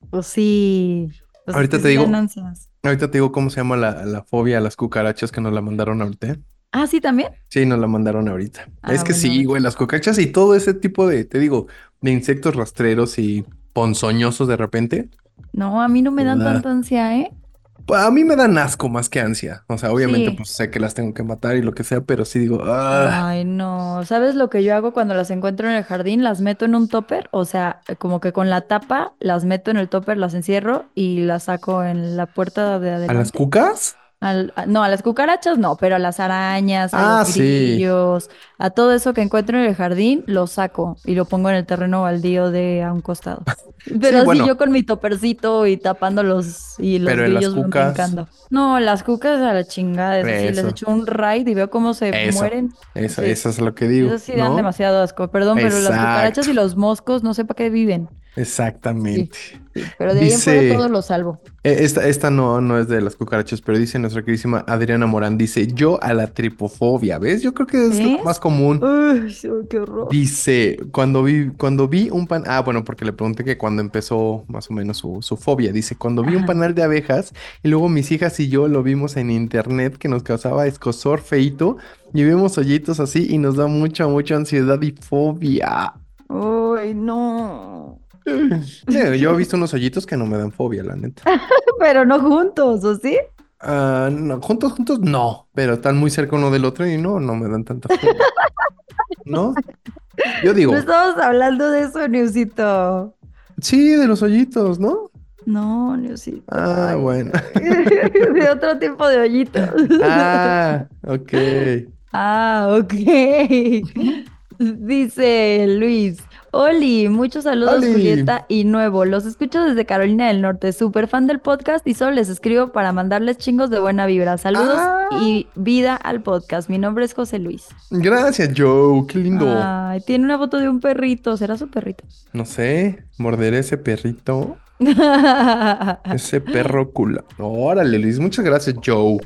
S2: Pues sí. pues
S1: Ahorita te digo.
S2: ansias.
S1: Ahorita te digo cómo se llama la, la fobia a las cucarachas que nos la mandaron ahorita.
S2: Ah, sí, también.
S1: Sí, nos la mandaron ahorita.
S2: Ah,
S1: es que
S2: bueno,
S1: sí, güey, las cucarachas y todo ese tipo de, te digo, de insectos rastreros y ponzoñosos de repente.
S2: No, a mí no me dan
S1: Ah.
S2: tanta ansia, ¿eh?
S1: Pues a mí me dan asco más que ansia. O sea, obviamente,
S2: Sí.
S1: pues sé que las tengo que matar y lo que sea, pero sí digo, ah,
S2: Ay, no. ¿Sabes lo que yo hago cuando las encuentro en el jardín? Las meto en un topper, o sea, como que con la tapa las meto en el topper, las encierro y las saco en la puerta de
S1: ¿a las
S2: adelante.
S1: cucas?
S2: Al- a- no, a las cucarachas no, pero a las arañas, a
S1: Ah,
S2: los
S1: sí.
S2: grillos, a todo eso que encuentro en el jardín, lo saco y lo pongo en el terreno baldío de a un costado. *laughs* *laughs* Pero así
S1: bueno.
S2: yo con mi topercito y tapándolos y los
S1: Pero las
S2: grillos
S1: cucas.
S2: brincando. No, las cucas a la chingada, es así, les echo un raid y veo cómo se
S1: Eso.
S2: mueren.
S1: Eso,
S2: Sí.
S1: eso es lo que digo,
S2: Eso sí dan demasiado asco. Perdón, pero las cucarachas y los moscos no sé para qué viven.
S1: Exactamente.
S2: Sí, pero de ahí en fuera
S1: Dice-
S2: todo lo salvo.
S1: Eh, Esta, esta no, no es de las cucarachas, pero dice nuestra queridísima Adriana Morán, dice, yo a la tripofobia, ¿ves? Yo creo que es lo
S2: ¿Ves?
S1: más común.
S2: Uy, qué horror.
S1: Dice, cuando vi, cuando vi un pan, ah, bueno, porque le pregunté que cuando empezó más o menos su, su fobia, dice, cuando vi un panal de abejas y luego mis hijas y yo lo vimos en internet que nos causaba escozor feito y vemos hoyitos así y nos da mucha, mucha ansiedad y fobia.
S2: Uy, no.
S1: Yo he visto unos hoyitos que no me dan fobia, la neta. *laughs*
S2: Pero no juntos, ¿o sí?
S1: Ah, no, juntos, juntos, no, pero están muy cerca uno del otro y no, no me dan tanta fobia. *laughs* ¿No? Yo digo,
S2: No estamos hablando de eso, Newsito.
S1: sí, de los hoyitos, ¿no?
S2: No, Newsito.
S1: Ah,
S2: Ay,
S1: bueno. *laughs*
S2: De otro tipo de hoyitos.
S1: Ah, ok.
S2: Ah, ok. Dice Luis. Oli, muchos saludos
S1: Oli.
S2: Julieta y Nuevo. Los escucho desde Carolina del Norte. Súper fan del podcast y solo les escribo para mandarles chingos de buena vibra. Saludos
S1: Ah.
S2: y vida al podcast. Mi nombre es José Luis.
S1: Gracias, Joe. Qué lindo.
S2: Ay, tiene una foto de un perrito. ¿Será su perrito?
S1: No sé, morderé ese perrito. *laughs* Ese perro culo. Órale, Luis. Muchas gracias, Joe.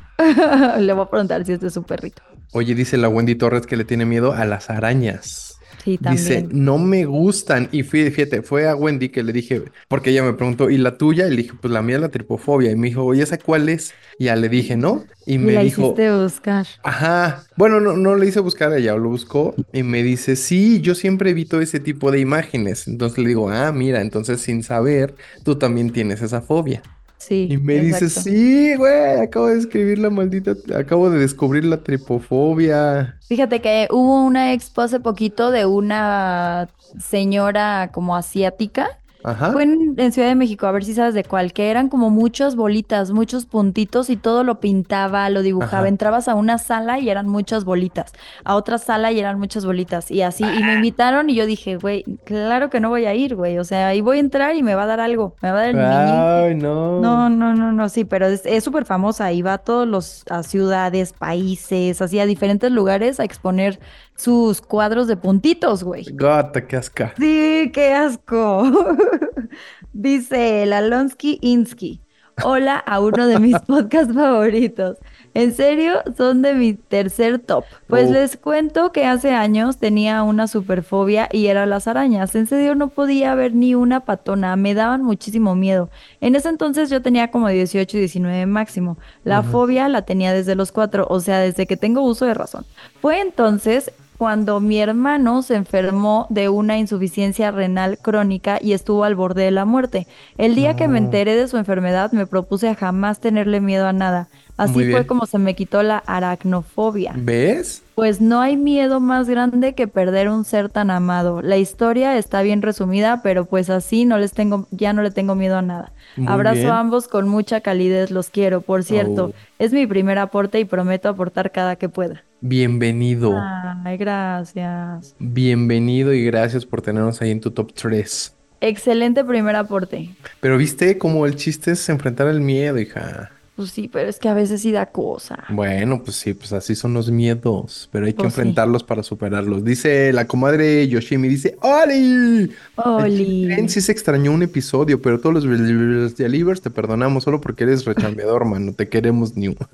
S2: Le voy a preguntar si este es su perrito.
S1: Oye, dice la Wendy Torres que le tiene miedo a las arañas.
S2: Sí,
S1: Dice, no me gustan. Y fui, fíjate, fue a Wendy que le dije, porque ella me preguntó, ¿y la tuya? Y le dije, pues la mía es la tripofobia. Y me dijo, ¿y esa cuál es? Y ya le dije, ¿no? Y
S2: Y
S1: me
S2: la
S1: dijo,
S2: hiciste buscar.
S1: ajá. Bueno, no, no le hice buscar, ella lo buscó. Y me dice, sí, yo siempre evito ese tipo de imágenes. Entonces le digo, ah, mira, entonces sin saber, tú también tienes esa fobia.
S2: Sí.
S1: Y me dice,
S2: exacto.
S1: sí, güey, acabo de escribir la maldita, acabo de descubrir la tripofobia.
S2: Fíjate que hubo una expo hace poquito de una señora como asiática.
S1: Ajá.
S2: Fue en, en Ciudad de México, a ver si sabes de cuál, que eran como muchas bolitas, muchos puntitos y todo lo pintaba, lo dibujaba.
S1: Ajá.
S2: Entrabas a una sala y eran muchas bolitas, a otra sala y eran muchas bolitas y así. Y me
S1: Ah.
S2: invitaron y yo dije, güey, claro que no voy a ir, güey. O sea, ahí voy a entrar y me va a dar algo, me va a dar el.
S1: Ay, no.
S2: No, no, no, no, sí, pero es súper famosa y va a todos los a ciudades, países, así a diferentes lugares a exponer sus cuadros de puntitos, güey.
S1: Gata, qué asca.
S2: Sí, qué asco. *laughs* Dice el Alonsky Insky. Hola a uno de mis *laughs* podcasts favoritos. En serio, son de mi tercer top. Pues
S1: Oh.
S2: les cuento que hace años tenía una superfobia y era las arañas. En serio, no podía ver ni una patona. Me daban muchísimo miedo. En ese entonces yo tenía como 18 y 19 máximo. La fobia la tenía desde los cuatro, o sea, desde que tengo uso de razón. Fue entonces cuando mi hermano se enfermó de una insuficiencia renal crónica y estuvo al borde de la muerte. El día que me enteré de su enfermedad me propuse a jamás tenerle miedo a nada. Así fue como se me quitó la aracnofobia.
S1: ¿Ves?
S2: Pues no hay miedo más grande que perder un ser tan amado. La historia está bien resumida, pero pues así no les tengo, ya no le tengo miedo a nada.
S1: Muy
S2: Abrazo
S1: bien.
S2: a ambos con mucha calidez, los quiero. Por cierto,
S1: Oh.
S2: es mi primer aporte y prometo aportar cada que pueda.
S1: Bienvenido.
S2: Ay, gracias.
S1: Bienvenido y gracias por tenernos ahí en tu top 3.
S2: Excelente primer aporte.
S1: Pero viste cómo el chiste es enfrentar el miedo, hija.
S2: Pues sí, pero es que a veces sí da cosa.
S1: Bueno, pues sí, pues así son los miedos, pero hay que
S2: Pues sí.
S1: enfrentarlos para superarlos. Dice la comadre Yoshimi, dice, ¡Oli!
S2: Oli.
S1: En sí se extrañó un episodio, pero todos los delivers te perdonamos solo porque eres rechambeador, *laughs* mano. Te queremos, New. *laughs*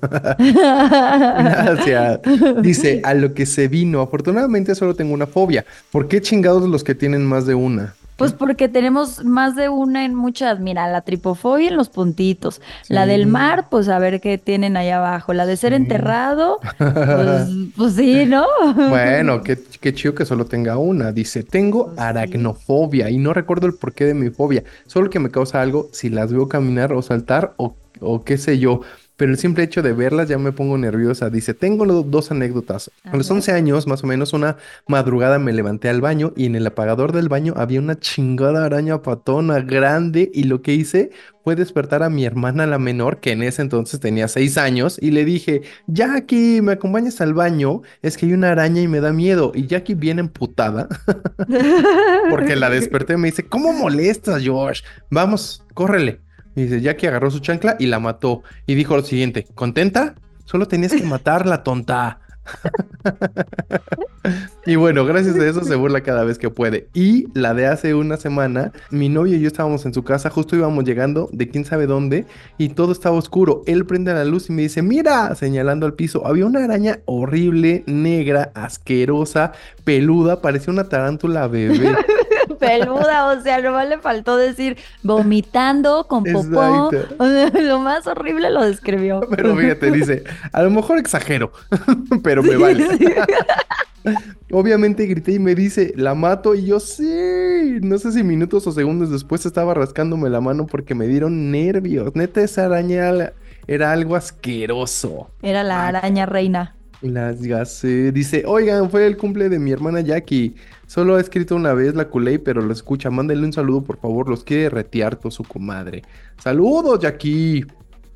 S1: Gracias. Dice, a lo que se vino. Afortunadamente solo tengo una fobia. ¿Por qué chingados los que tienen más de una?
S2: Pues porque tenemos más de una en muchas. Mira, la tripofobia en los puntitos. La del mar, pues a ver qué tienen ahí abajo. La de ser
S1: Sí.
S2: enterrado, pues, *laughs* pues sí, ¿no?
S1: Bueno, qué, qué chido que solo tenga una. Dice, tengo
S2: Pues sí.
S1: aracnofobia y no recuerdo el porqué de mi fobia. Solo que me causa algo si las veo caminar o saltar o, o qué sé yo. Pero el simple hecho de verlas ya me pongo nerviosa. Dice, tengo dos anécdotas.
S2: A
S1: A los
S2: ver.
S1: 11 años, más o menos, una madrugada me levanté al baño y en el apagador del baño había una chingada araña patona grande y lo que hice fue despertar a mi hermana la menor, que en ese entonces tenía 6 años, y le dije, Jackie, ¿me acompañas al baño? Es que hay una araña y me da miedo. Y Jackie bien emputada, *laughs* porque la *laughs* desperté, me dice, ¿cómo molestas, George? Vamos, córrele. Y dice, Jackie agarró su chancla y la mató. Y dijo lo siguiente, ¿contenta? Solo tenías que matarla, tonta. *laughs* y bueno, gracias a eso se burla cada vez que puede. Y la de hace una semana, mi novio y yo estábamos en su casa, justo íbamos llegando de quién sabe dónde, y todo estaba oscuro. Él prende la luz y me dice, mira, señalando al piso, había una araña horrible, negra, asquerosa, peluda, parecía una tarántula bebé. *laughs* *laughs*
S2: Peluda, o sea, nomás le faltó decir vomitando con popó.
S1: Exacto. *laughs*
S2: O sea, lo más horrible lo describió. *laughs*
S1: Pero fíjate, dice, a lo mejor exagero, pero me
S2: Sí,
S1: vale.
S2: sí.
S1: Obviamente grité y me dice, la mato y yo sí. No sé si minutos o segundos después estaba rascándome la mano porque me dieron nervios. Neta, esa araña era algo asqueroso.
S2: Era la araña reina.
S1: Las gasé. Dice, oigan, fue el cumple de mi hermana Jackie. Solo ha escrito una vez la culé, pero lo escucha. Mándale un saludo, por favor. Los quiere retear todo su comadre. Saludos, Jackie.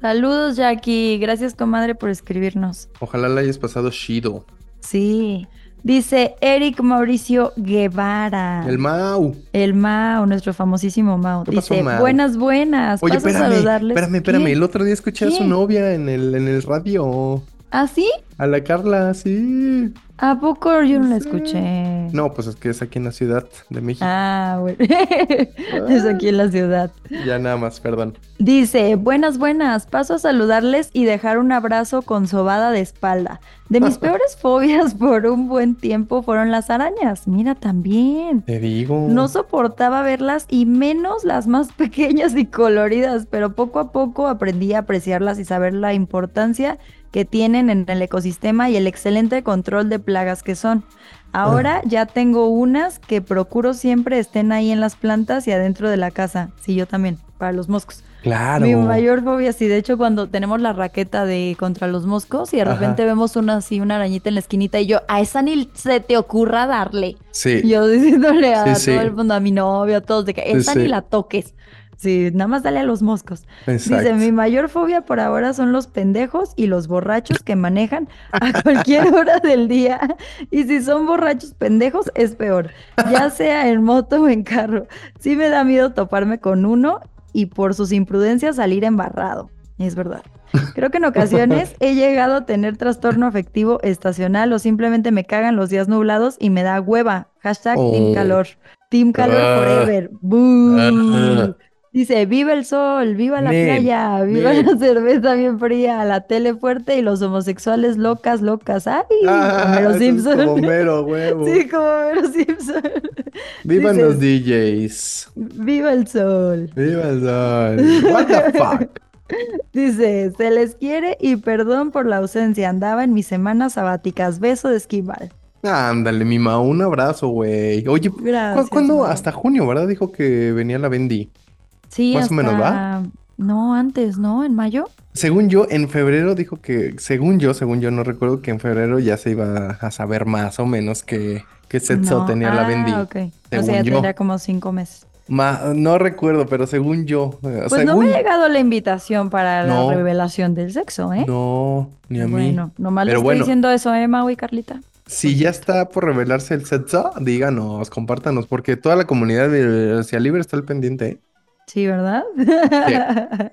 S2: Saludos, Jackie. Gracias, comadre, por escribirnos.
S1: Ojalá la hayas pasado chido.
S2: Sí. Dice Eric Mauricio Guevara.
S1: El Mau.
S2: El Mao, nuestro famosísimo Mao.
S1: ¿Qué pasó,
S2: Dice,
S1: Mao?
S2: buenas, buenas.
S1: Oye,
S2: Paso a
S1: espérame,
S2: saludarles.
S1: espérame, espérame.
S2: ¿Qué?
S1: El otro día escuché a su novia en el, en el radio.
S2: ¿Ah, sí?
S1: A la Carla, sí.
S2: ¿A poco yo no la escuché?
S1: No, pues es que es aquí en la Ciudad de México.
S2: Ah, bueno. *laughs* es aquí en la ciudad.
S1: Ya nada más, perdón.
S2: Dice, buenas, buenas, paso a saludarles y dejar un abrazo con sobada de espalda. De mis *laughs* peores fobias por un buen tiempo fueron las arañas. Mira también.
S1: Te digo.
S2: No soportaba verlas y menos las más *laughs* pequeñas y coloridas, pero poco a poco aprendí a apreciarlas y saber la importancia que tienen en el ecosistema y el excelente control de plagas que son. Ahora ya tengo unas que procuro siempre estén ahí en las plantas y adentro de la casa. Sí, yo también, para los moscos.
S1: Claro.
S2: Mi mayor fobia, sí, de hecho cuando tenemos la raqueta de contra los moscos y de
S1: Ajá.
S2: repente vemos una así, una arañita en la esquinita y yo, a esa ni se te ocurra darle.
S1: Sí.
S2: Yo diciéndole a
S1: Sí, sí.
S2: todo el mundo, a mi novio, a todos, de que esa ni la toques. Sí, nada más dale a los moscos. Dice,
S1: Exacto.
S2: mi mayor fobia por ahora son los pendejos y los borrachos que manejan a *laughs* cualquier hora del día. Y si son borrachos pendejos, es peor. Ya *laughs* sea en moto o en carro. Sí me da miedo toparme con uno y por sus imprudencias salir embarrado. Es verdad. Creo que en ocasiones he llegado a tener trastorno afectivo estacional o simplemente me cagan los días nublados y me da hueva. Hashtag Team
S1: Oh.
S2: Calor. Team Calor
S1: Ah.
S2: Forever. ¡Bú!
S1: Ah.
S2: Dice, viva el sol, viva la playa, viva la cerveza bien fría, la tele fuerte y los homosexuales locas, locas. ¡Ay!
S1: Ah,
S2: Homero Simpson.
S1: como *laughs* huevo.
S2: Sí, como Homero Simpson. *laughs*
S1: Vivan los DJs.
S2: Viva el sol.
S1: Viva el sol. What the fuck. *laughs*
S2: Dice, se les quiere y perdón por la ausencia. Andaba en mis semanas sabáticas. Beso de esquimal.
S1: Ándale, mi ma, un abrazo, güey. Oye, ¿cu-
S2: Gracias.
S1: ¿cuándo? Hasta junio, ¿verdad? Dijo que venía la Bendy.
S2: Sí,
S1: más o menos,
S2: hasta- No, antes, ¿no? ¿En mayo?
S1: Según yo, en febrero dijo que, según yo, según yo, no recuerdo que en febrero ya se iba a saber más o menos que, que Setso
S2: No.
S1: tenía la
S2: Ah,
S1: Bendy.
S2: ok. O sea, ya
S1: yo.
S2: tendría como cinco meses.
S1: Ma- no recuerdo, pero según yo. eh,
S2: Pues no me ha llegado la invitación para
S1: No.
S2: la revelación del sexo, ¿eh?
S1: No, ni a mí.
S2: Bueno, nomás le estoy
S1: bueno.
S2: diciendo eso, ¿eh, Mau y Carlita?
S1: Si ya está por revelarse el Setso, díganos, compártanos, porque toda la comunidad de Velocidad Libre está al pendiente. ¿eh?
S2: Sí, ¿verdad?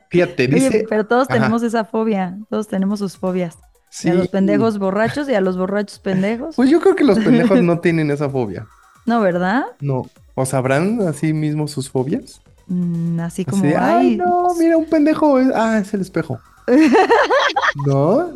S1: Fíjate,
S2: Oye,
S1: dice.
S2: pero todos
S1: Ajá.
S2: tenemos esa fobia, todos tenemos sus fobias.
S1: Sí.
S2: Y a los pendejos borrachos y a los borrachos pendejos.
S1: Pues yo creo que los pendejos no *laughs* tienen esa fobia.
S2: No, ¿verdad?
S1: No. ¿O sabrán así mismo sus fobias?
S2: Mm, así
S1: Así
S2: como,
S1: de, ay,
S2: ay,
S1: no, mira un pendejo. es- Ah, es el espejo. *laughs* ¿No?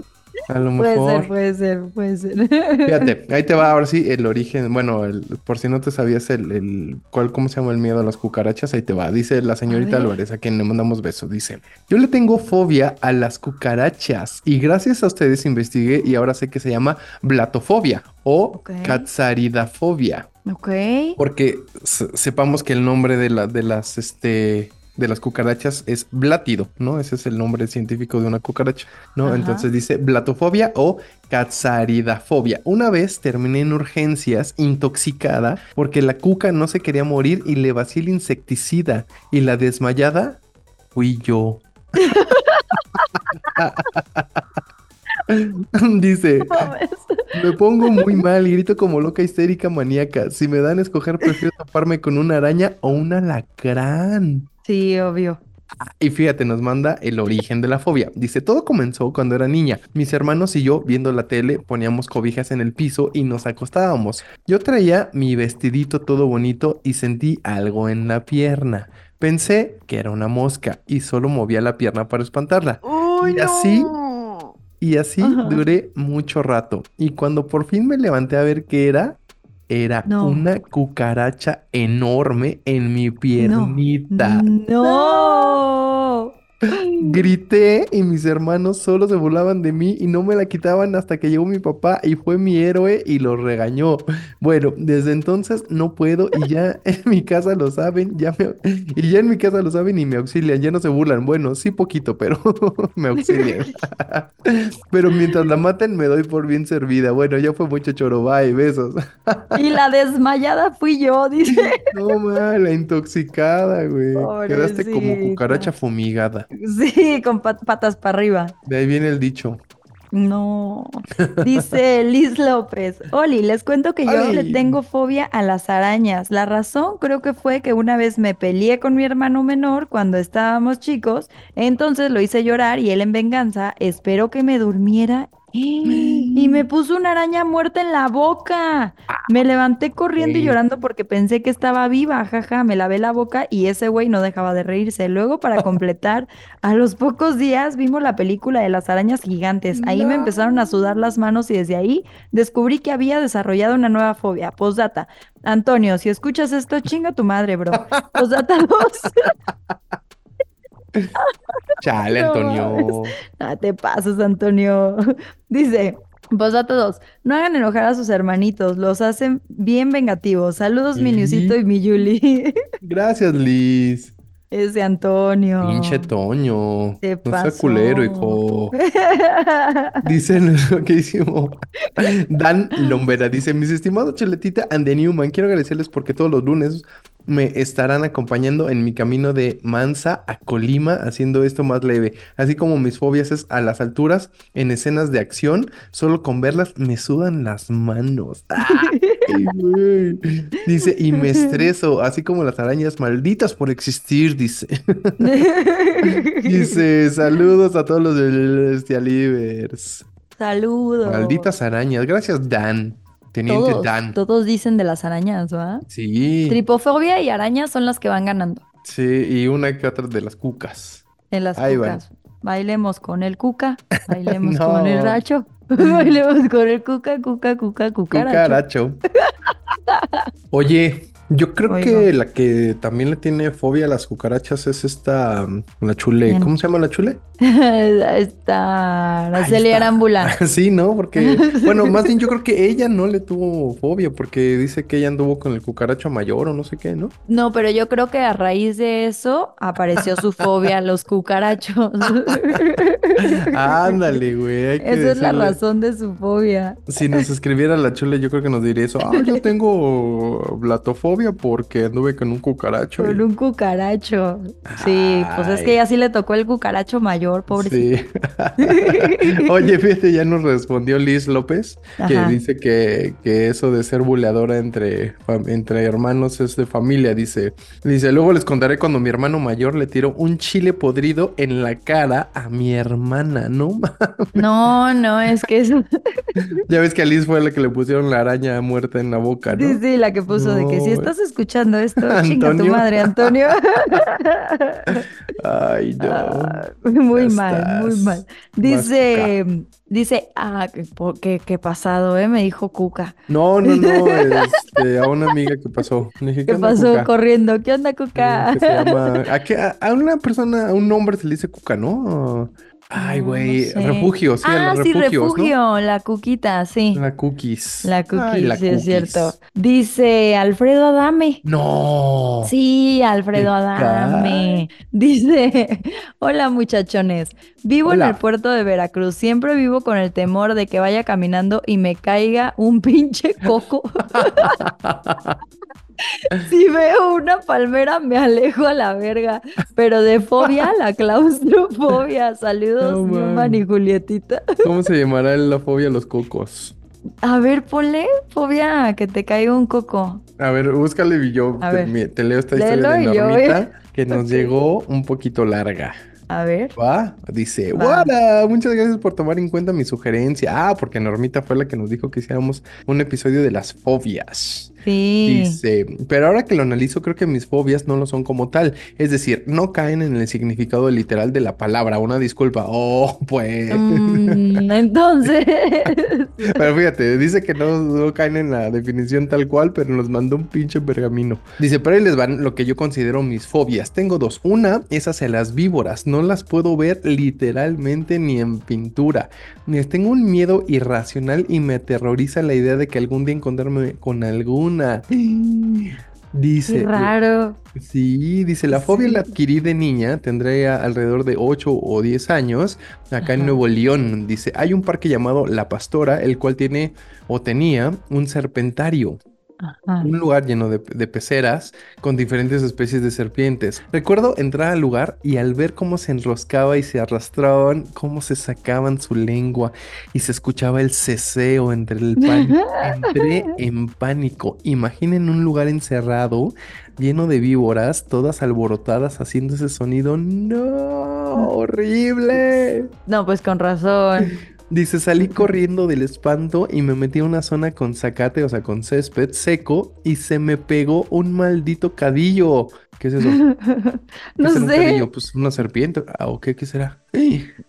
S1: A lo
S2: puede
S1: mejor.
S2: ser, puede ser, puede ser. *laughs*
S1: Fíjate, ahí te va ahora sí el origen. Bueno, el- por si no te sabías el, el cuál, cómo se llama el miedo a las cucarachas, ahí te va. Dice la señorita
S2: ver.
S1: Álvarez, a quien le mandamos besos. Dice: Yo le tengo fobia a las cucarachas. Y gracias a ustedes investigué y ahora sé que se llama blatofobia o
S2: Ok.
S1: catsaridafobia.
S2: ok.
S1: Porque se- sepamos que el nombre de, la, de las este de las cucarachas es blátido, ¿no? Ese es el nombre científico de una cucaracha, ¿no?
S2: Ajá.
S1: Entonces dice blatofobia o catsaridafobia. Una vez terminé en urgencias intoxicada porque la cuca no se quería morir y le vacié el insecticida y la desmayada fui yo. *laughs* Dice, me pongo muy mal y grito como loca histérica maníaca. Si me dan a escoger, prefiero taparme con una araña o un alacrán.
S2: Sí, obvio.
S1: Y fíjate, nos manda el origen de la fobia. Dice, todo comenzó cuando era niña. Mis hermanos y yo, viendo la tele, poníamos cobijas en el piso y nos acostábamos. Yo traía mi vestidito todo bonito y sentí algo en la pierna. Pensé que era una mosca y solo movía la pierna para espantarla. Y así-
S2: no.
S1: Y así
S2: Ajá.
S1: duré mucho rato. Y cuando por fin me levanté a ver qué era, era
S2: No.
S1: una cucaracha enorme en mi piernita.
S2: No.
S1: Grité y mis hermanos solo se burlaban de mí y no me la quitaban hasta que llegó mi papá y fue mi héroe y lo regañó. Bueno, desde entonces no puedo y ya *laughs* en mi casa lo saben, ya me, y ya en mi casa lo saben y me auxilian, ya no se burlan. Bueno, sí poquito, pero *laughs* me auxilian. *laughs* Pero mientras la maten me doy por bien servida. Bueno, ya fue mucho choro, bye, besos.
S2: Y la desmayada fui yo, dice.
S1: No, ma, la intoxicada, güey. Quedaste como cucaracha fumigada.
S2: Sí, con pat- patas para arriba.
S1: De ahí viene el dicho.
S2: No. Dice Liz López. Oli, les cuento que yo le tengo fobia a las arañas. La razón creo que fue que una vez me peleé con mi hermano menor cuando estábamos chicos. Entonces lo hice llorar y él en venganza esperó que me durmiera Y me *gasps* puso una araña muerta en la boca. Me levanté corriendo y llorando porque pensé que estaba viva, jaja. Me lavé la boca y ese güey no dejaba de reírse. Luego, para *laughs* completar, a los pocos días vimos la película de las arañas gigantes. Ahí me empezaron a sudar las manos y desde ahí descubrí que había desarrollado una nueva fobia. Postdata. Antonio, si escuchas esto, chinga tu madre, bro. *laughs* Postdata 2. *laughs* *laughs*
S1: Chale,
S2: No
S1: Antonio.
S2: Ah, te pasas, Antonio. *laughs* Dice, Posdata 2. No hagan enojar a sus hermanitos, los hacen bien vengativos. Saludos, mi
S1: Sí.
S2: Niusito y mi Yuli. *laughs*
S1: Gracias, Liz.
S2: Ese Antonio.
S1: Pinche Toño.
S2: Te
S1: No sea
S2: pasó.
S1: culero, hijo. Dice nuestro queridísimo Dan Lombera. Dice, mis estimados Cheletita and the Newman, quiero agradecerles porque todos los lunes me estarán acompañando en mi camino de Mansa a Colima, haciendo esto más leve. Así como mis fobias es a las alturas, en escenas de acción, solo con verlas me sudan las manos. *laughs* Dice, y me estreso, así como las arañas malditas por existir, dice. *laughs* Dice, saludos a todos los del Stialivers.
S2: Saludos.
S1: Malditas arañas. Gracias, Dan. Teniente
S2: Todos,
S1: Dan.
S2: todos dicen de las arañas, ¿va?
S1: Sí,
S2: Tripofobia y arañas son las que van ganando
S1: sí, y una que otra de las cucas.
S2: en las
S1: Ahí van.
S2: cucas. Bailemos con el cuca, *laughs* bailemos
S1: No.
S2: con el racho, *laughs* bailemos con el cuca, cuca, cuca, cucaracho.
S1: Cucaracho. *laughs* Oye, yo creo que la que también le tiene fobia a las cucarachas es esta, mm, la chule. ¿Cómo se llama la chule? *laughs*
S2: Está
S1: Ahí
S2: Araceli
S1: está.
S2: Arambula. *laughs*
S1: Sí, ¿no? Porque, *laughs* bueno, más bien yo creo que ella no le tuvo fobia porque dice que ella anduvo con el cucaracho mayor o no sé qué, ¿no?
S2: No, pero yo creo que a raíz de eso apareció su fobia a los cucarachos.
S1: Ándale, güey. hay que
S2: Esa es la razón de su fobia.
S1: Si nos escribiera la chule, yo creo que nos diría eso. Ah, yo tengo blatofobia porque anduve con un cucaracho.
S2: Con
S1: y-
S2: un cucaracho. Sí, pues es que ella sí le tocó el cucaracho mayor, pobrecito.
S1: Sí. *laughs* Oye, fíjate, ya nos respondió Liz López, que
S2: Ajá.
S1: dice que, que eso de ser buleadora entre, entre hermanos es de familia. Dice, dice, luego les contaré cuando mi hermano mayor le tiró un chile podrido en la cara a mi hermana, ¿no?
S2: No, no, es que eso. *laughs*
S1: Ya ves que a Liz fue la que le pusieron la araña muerta en la boca, ¿no?
S2: Sí, sí, la que puso de que si
S1: No.
S2: Estás escuchando esto, chinga tu madre, Antonio.
S1: Ay, no.
S2: Ah, muy
S1: Ya
S2: mal, muy mal. Dice, dice, ah, qué, qué, qué pasado, ¿eh? Me dijo Cuca.
S1: No, no, no, este, a una amiga que pasó. Dije,
S2: ¿Qué
S1: onda,
S2: pasó
S1: Cuca?"
S2: corriendo? ¿Qué onda,
S1: Eh,
S2: Cuca?
S1: que se llama, ¿a, qué- a- a una persona, a un hombre se le dice cuca, ¿no? Ay,
S2: No, no
S1: güey,
S2: sé.
S1: refugio, sí,
S2: Ah,
S1: los
S2: sí, refugio, la Cuquita, sí.
S1: La cookies.
S2: La
S1: Ay,
S2: Cookie,
S1: la
S2: sí, es cierto.
S1: cookies.
S2: Dice Alfredo Adame.
S1: No.
S2: Sí, Alfredo
S1: ¿Qué
S2: Adame. Dice, *laughs* hola muchachones, vivo en el puerto de Veracruz, siempre vivo con el temor de que vaya caminando y me caiga un *laughs* pinche coco. *laughs* Si veo una palmera me alejo a la verga, pero de fobia la claustrofobia. Saludos,
S1: No,
S2: Newman
S1: man.
S2: y Julietita.
S1: ¿Cómo se llamará la fobia a los cocos?
S2: A ver, ponle fobia que te caiga un coco.
S1: A ver, búscale y yo te, te leo esta
S2: Léelo
S1: historia de
S2: y yo,
S1: Normita que nos llegó un poquito larga.
S2: A ver.
S1: ¿Va? Dice, hola, muchas gracias por tomar en cuenta mi sugerencia. Ah, porque Normita fue la que nos dijo que hiciéramos un episodio de las fobias.
S2: Sí.
S1: Dice, pero ahora que lo analizo, creo que mis fobias no lo son como tal. Es decir, no caen en el significado literal de la palabra. Una disculpa. Oh, pues.
S2: Mm, *laughs* entonces.
S1: Pero fíjate, dice que no, no caen en la definición tal cual, pero nos mandó un pinche pergamino. Dice, pero ahí les van lo que yo considero mis fobias. Tengo dos. Una es hacia las víboras. No las puedo ver literalmente ni en pintura. Les tengo un miedo irracional y me aterroriza la idea de que algún día encontrarme con alguna. *gasps* Dice,
S2: Qué raro.
S1: Sí, dice, la fobia
S2: Sí.
S1: la adquirí de niña, tendría alrededor de 8 o 10 años, acá en. Nuevo León. Dice, hay un parque llamado La Pastora, el cual tiene o tenía un serpentario,
S2: Ajá.
S1: un lugar lleno de, de peceras con diferentes especies de serpientes. Recuerdo entrar al lugar y al ver cómo se enroscaba y se arrastraban, cómo se sacaban su lengua y se escuchaba el ceseo entre el pánico. Entré *laughs* en pánico. Imaginen un lugar encerrado, lleno de víboras, todas alborotadas haciendo ese sonido. ¡No! *laughs* ¡Horrible!
S2: No, pues con razón.
S1: Dice, salí corriendo del espanto y me metí a una zona con zacate, o sea, con césped seco, y se me pegó un maldito cadillo. ¿Qué es eso? *laughs* ¿Qué
S2: No
S1: será un
S2: sé.
S1: cadillo? Pues una serpiente. Ah, ¿o qué, qué será?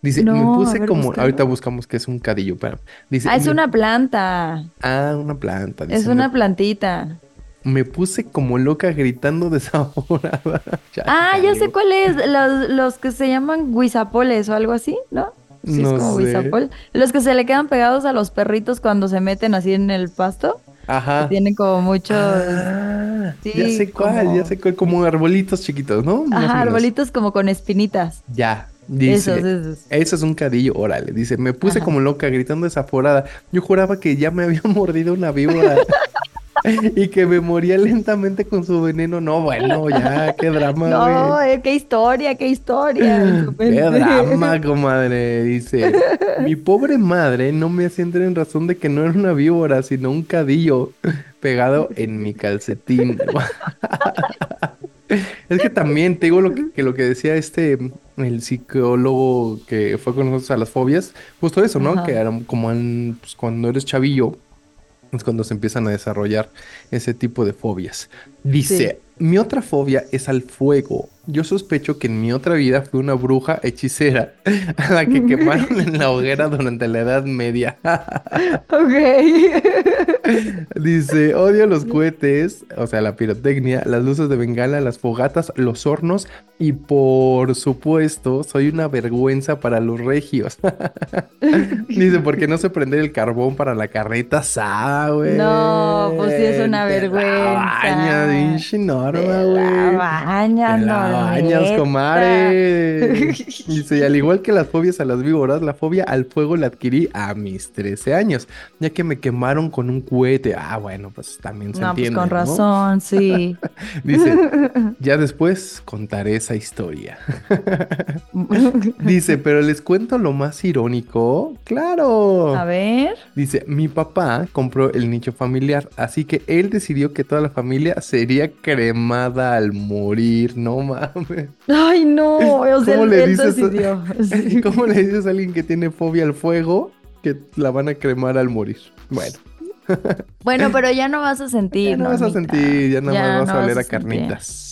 S1: Dice, me
S2: No,
S1: puse
S2: ver,
S1: como.
S2: búscalo.
S1: Ahorita buscamos qué es un cadillo. Pero dice,
S2: Ah, es
S1: me-
S2: una planta.
S1: Ah, una planta.
S2: Es
S1: dice,
S2: una
S1: me,
S2: plantita.
S1: me puse como loca gritando desaforada. *laughs* Ya,
S2: Ah, ya sé cuál es. Los, los que se llaman guisapoles o algo así, ¿no? Sí,
S1: No
S2: es como
S1: sé.
S2: Los que se le quedan pegados a los perritos cuando se meten así en el pasto.
S1: Ajá.
S2: Tienen como muchos.
S1: Ah, ya
S2: Sí,
S1: sé cuál,
S2: como-
S1: ya sé cuál, como arbolitos chiquitos, ¿no? Más
S2: Ajá, arbolitos como con espinitas.
S1: Ya, dice.
S2: Esos, esos.
S1: Eso es un cadillo, órale. Dice, me puse
S2: Ajá.
S1: como loca gritando desaforada. Yo juraba que ya me había *laughs* mordido una víbora. *laughs* *laughs* y que me moría lentamente con su veneno. No, bueno, ya, qué drama, *laughs*
S2: No,
S1: güey.
S2: eh, qué historia, qué historia. *laughs*
S1: Qué drama, comadre. Dice, mi pobre madre no me hacía entrar en razón de que no era una víbora, sino un cadillo pegado en mi calcetín. Es que también te digo lo que, que lo que decía este, el psicólogo que fue con nosotros a las fobias, justo eso, ¿no?
S2: Ajá.
S1: Que era como en- pues, cuando eres chavillo, es cuando se empiezan a desarrollar ese tipo de fobias. Dice, mi otra fobia es al fuego. Yo sospecho que en mi otra vida fui una bruja hechicera a la que quemaron en la hoguera durante la Edad Media. *laughs*
S2: Ok. *laughs*
S1: Dice, odio los cohetes, o sea, la pirotecnia, las luces de bengala, las fogatas, los hornos y por supuesto, soy una vergüenza para los regios. *laughs* Dice, porque no sé prender el carbón para la carreta asada, güey.
S2: No, pues sí es una vergüenza.
S1: pinche
S2: la
S1: güey.
S2: bañas,
S1: la bañas, comadre. *laughs* Dice, y al igual que las fobias a las víboras, la fobia al fuego la adquirí a mis 13 años, ya que me quemaron con un cohete. Ah, bueno, pues también se
S2: No, pues con
S1: ¿no?
S2: razón, sí. *laughs*
S1: Dice, *laughs* ya después contaré esa historia. Dice, pero les cuento lo más irónico. Claro.
S2: A ver.
S1: Dice, mi papá compró el nicho familiar, así que él decidió que toda la familia sería cremada al morir. No mames.
S2: Ay, no. *laughs* O sea,
S1: ¿Cómo le dices a-. *laughs* ¿Cómo le dices a alguien que tiene fobia al fuego que la van a cremar al morir? Bueno,
S2: Bueno, pero ya no vas a sentir.
S1: ya no vas a sentir, ya nada
S2: Ya
S1: más vas
S2: no
S1: a oler a carnitas.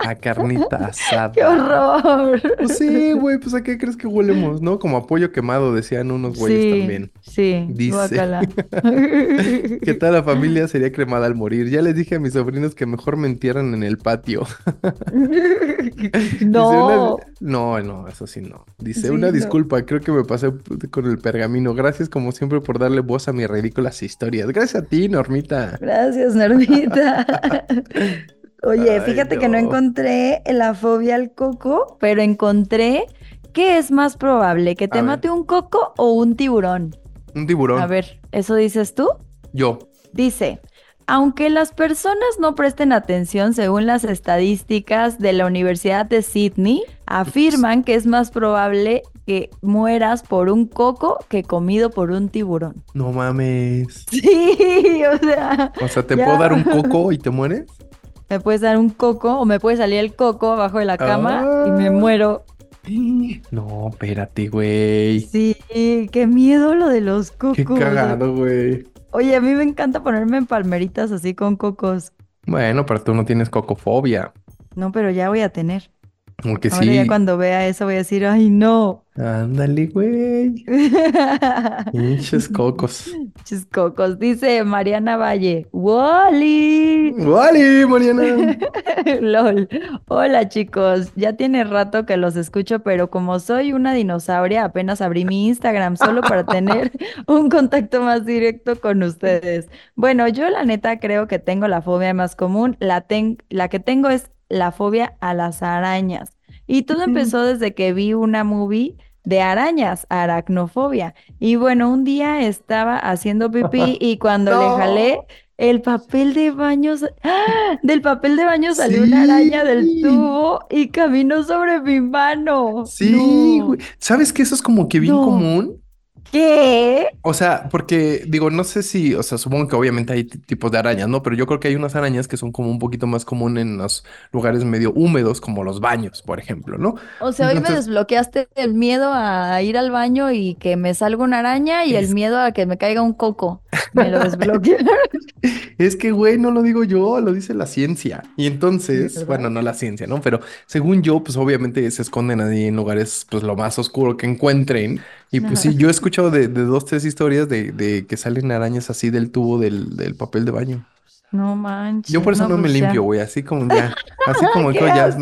S1: A carnita asada.
S2: ¡Qué horror!
S1: Pues sí, güey, pues a qué crees que huelemos, ¿no? Como a pollo quemado, decían unos güeyes
S2: sí,
S1: también.
S2: Sí,
S1: Dice. *laughs* Que toda la familia sería cremada al morir. Ya les dije a mis sobrinos que mejor me entierran en el patio. *laughs*
S2: No.
S1: una- No, no, eso sí no. Dice,
S2: Sí,
S1: una
S2: no.
S1: disculpa, creo que me pasé con el pergamino. Gracias como siempre por darle voz a mis ridículas historias. Gracias a ti, Normita.
S2: Gracias, Normita. *laughs* Oye,
S1: Ay,
S2: fíjate que no encontré la fobia al coco, pero encontré que es más probable que te
S1: A ver.
S2: mate un coco o un tiburón.
S1: Un tiburón.
S2: A ver, ¿eso dices tú?
S1: Yo.
S2: Dice, aunque las personas no presten atención según las estadísticas de la Universidad de Sydney, afirman que es más probable que mueras por un coco que comido por un tiburón.
S1: No mames. *laughs*
S2: Sí, o sea,
S1: O sea, ¿te
S2: Ya.
S1: puedo dar un *laughs* coco y te mueres?
S2: me puedes dar un coco o me puede salir el coco abajo de la cama y me
S1: Ah.
S2: muero.
S1: No, espérate, güey.
S2: Sí, qué miedo lo de los cocos.
S1: Qué cagado, güey.
S2: Oye, a mí me encanta ponerme en palmeritas así con cocos.
S1: Bueno, pero tú no tienes cocofobia.
S2: No, pero ya voy a tener.
S1: Porque
S2: Ahora
S1: sí.
S2: ya cuando vea eso voy a decir, ay, no.
S1: Ándale, güey. *laughs* Pinches cocos.
S2: Dice Mariana Valle. ¡Wally!
S1: ¡Vale, Mariana! *laughs*
S2: LOL. Hola chicos, ya tiene rato que los escucho, pero como soy una dinosauria, apenas abrí mi Instagram solo para *laughs* tener un contacto más directo con ustedes. Bueno, yo la neta creo que tengo la fobia más común. La, ten- la que tengo es la fobia a las arañas. Y todo empezó desde que vi una movie de arañas, aracnofobia. Y bueno, un día estaba haciendo pipí *laughs* y cuando le jalé el papel de baño, sa- ¡Ah! del papel de baño salió una araña del tubo y caminó sobre mi mano.
S1: Sí,
S2: No.
S1: güey. ¿Sabes que eso es como que bien
S2: No.
S1: común?
S2: ¿Qué?
S1: O sea, porque digo, no sé si, o sea, supongo que obviamente hay tipos de arañas, ¿no? Pero yo creo que hay unas arañas que son como un poquito más común en los lugares medio húmedos, como los baños, por ejemplo, ¿no?
S2: O sea, hoy me desbloqueaste el miedo a ir al baño y que me salga una araña y el miedo a que me caiga un coco. Me lo desbloquearon. *laughs*
S1: Es que, güey, no lo digo yo, lo dice la ciencia. Y entonces, bueno, no la ciencia, ¿no? Pero según yo, pues obviamente se esconden ahí en lugares, pues lo más oscuro que encuentren. Y pues sí, yo he escuchado de, de dos, tres historias de, de que salen arañas así del tubo del, del papel de baño.
S2: No manches.
S1: Yo por eso no, me
S2: pues ya.
S1: limpio, güey, así como ya, así *laughs* como
S2: ¡Qué
S1: que ya, sí,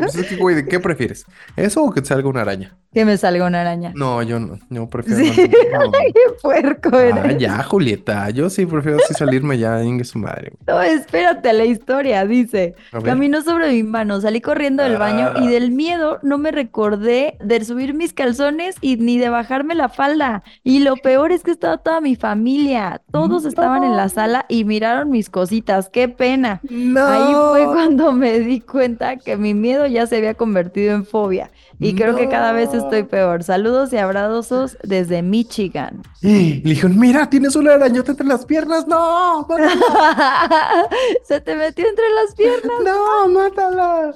S1: pues es que, güey, ¿de qué prefieres? ¿Eso o que te salga una araña?
S2: Que me salga una araña.
S1: No, yo no, yo prefiero
S2: Sí.
S1: no. *laughs* no.
S2: Qué puerco
S1: Ah,
S2: eres.
S1: ya, Julieta, yo sí prefiero así salirme ya, ingue su madre. güey.
S2: No, espérate, la historia dice.
S1: A.
S2: Caminó sobre mi mano, salí corriendo del baño y
S1: Ah.
S2: del miedo no me recordé de subir mis calzones y ni de bajarme la falda. Y lo peor es que estaba toda mi familia. Todos estaban en la sala y miraron mis cositas. ¡Qué pena!
S1: No.
S2: Ahí fue *laughs* cuando me di cuenta que mi miedo ya se había convertido en fobia. Y creo que cada vez estoy peor. Saludos y abrazos desde Michigan. *gasps*
S1: Le dijeron, mira, tienes una arañota entre las piernas. No. *laughs*
S2: Se te metió entre las piernas. *laughs*
S1: No, mátala.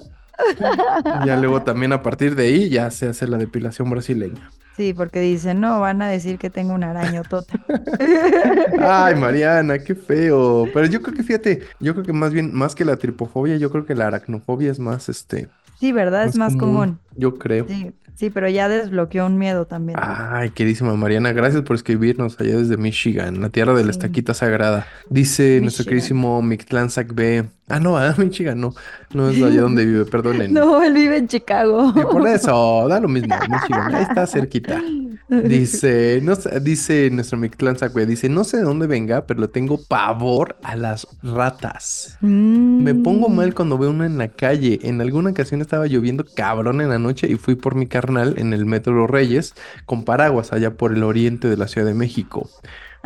S1: Ya luego también a partir de ahí ya se hace la depilación brasileña.
S2: Sí, porque dicen, no, van a decir que tengo una arañotota. *laughs*
S1: Ay, Mariana, qué feo. Pero yo creo que fíjate, yo creo que más bien, más que la tripofobia, yo creo que la aracnofobia es más, este,
S2: Sí, ¿verdad? Es más común.
S1: Yo creo.
S2: Sí, sí, pero ya desbloqueó un miedo también.
S1: Ay, queridísima Mariana, gracias por escribirnos allá desde Michigan, la tierra de la
S2: Sí.
S1: estaquita sagrada. Dice nuestro
S2: Michigan.
S1: queridísimo Mictlán B. Ah, no, ah, *laughs* Michigan, no. No es allá donde vive, *laughs* perdonen.
S2: No, él vive en Chicago.
S1: Eh, por *laughs* eso, da lo mismo, Michigan, ahí está cerquita. Dice, no dice nuestro Mictlán Sacbe, dice, no sé de dónde venga, pero le tengo pavor a las ratas. Me pongo
S2: Mm.
S1: mal cuando veo una en la calle. En alguna ocasión estaba lloviendo cabrón en la noche y fui por mi carnal en el Metro Reyes con paraguas allá por el oriente de la Ciudad de México.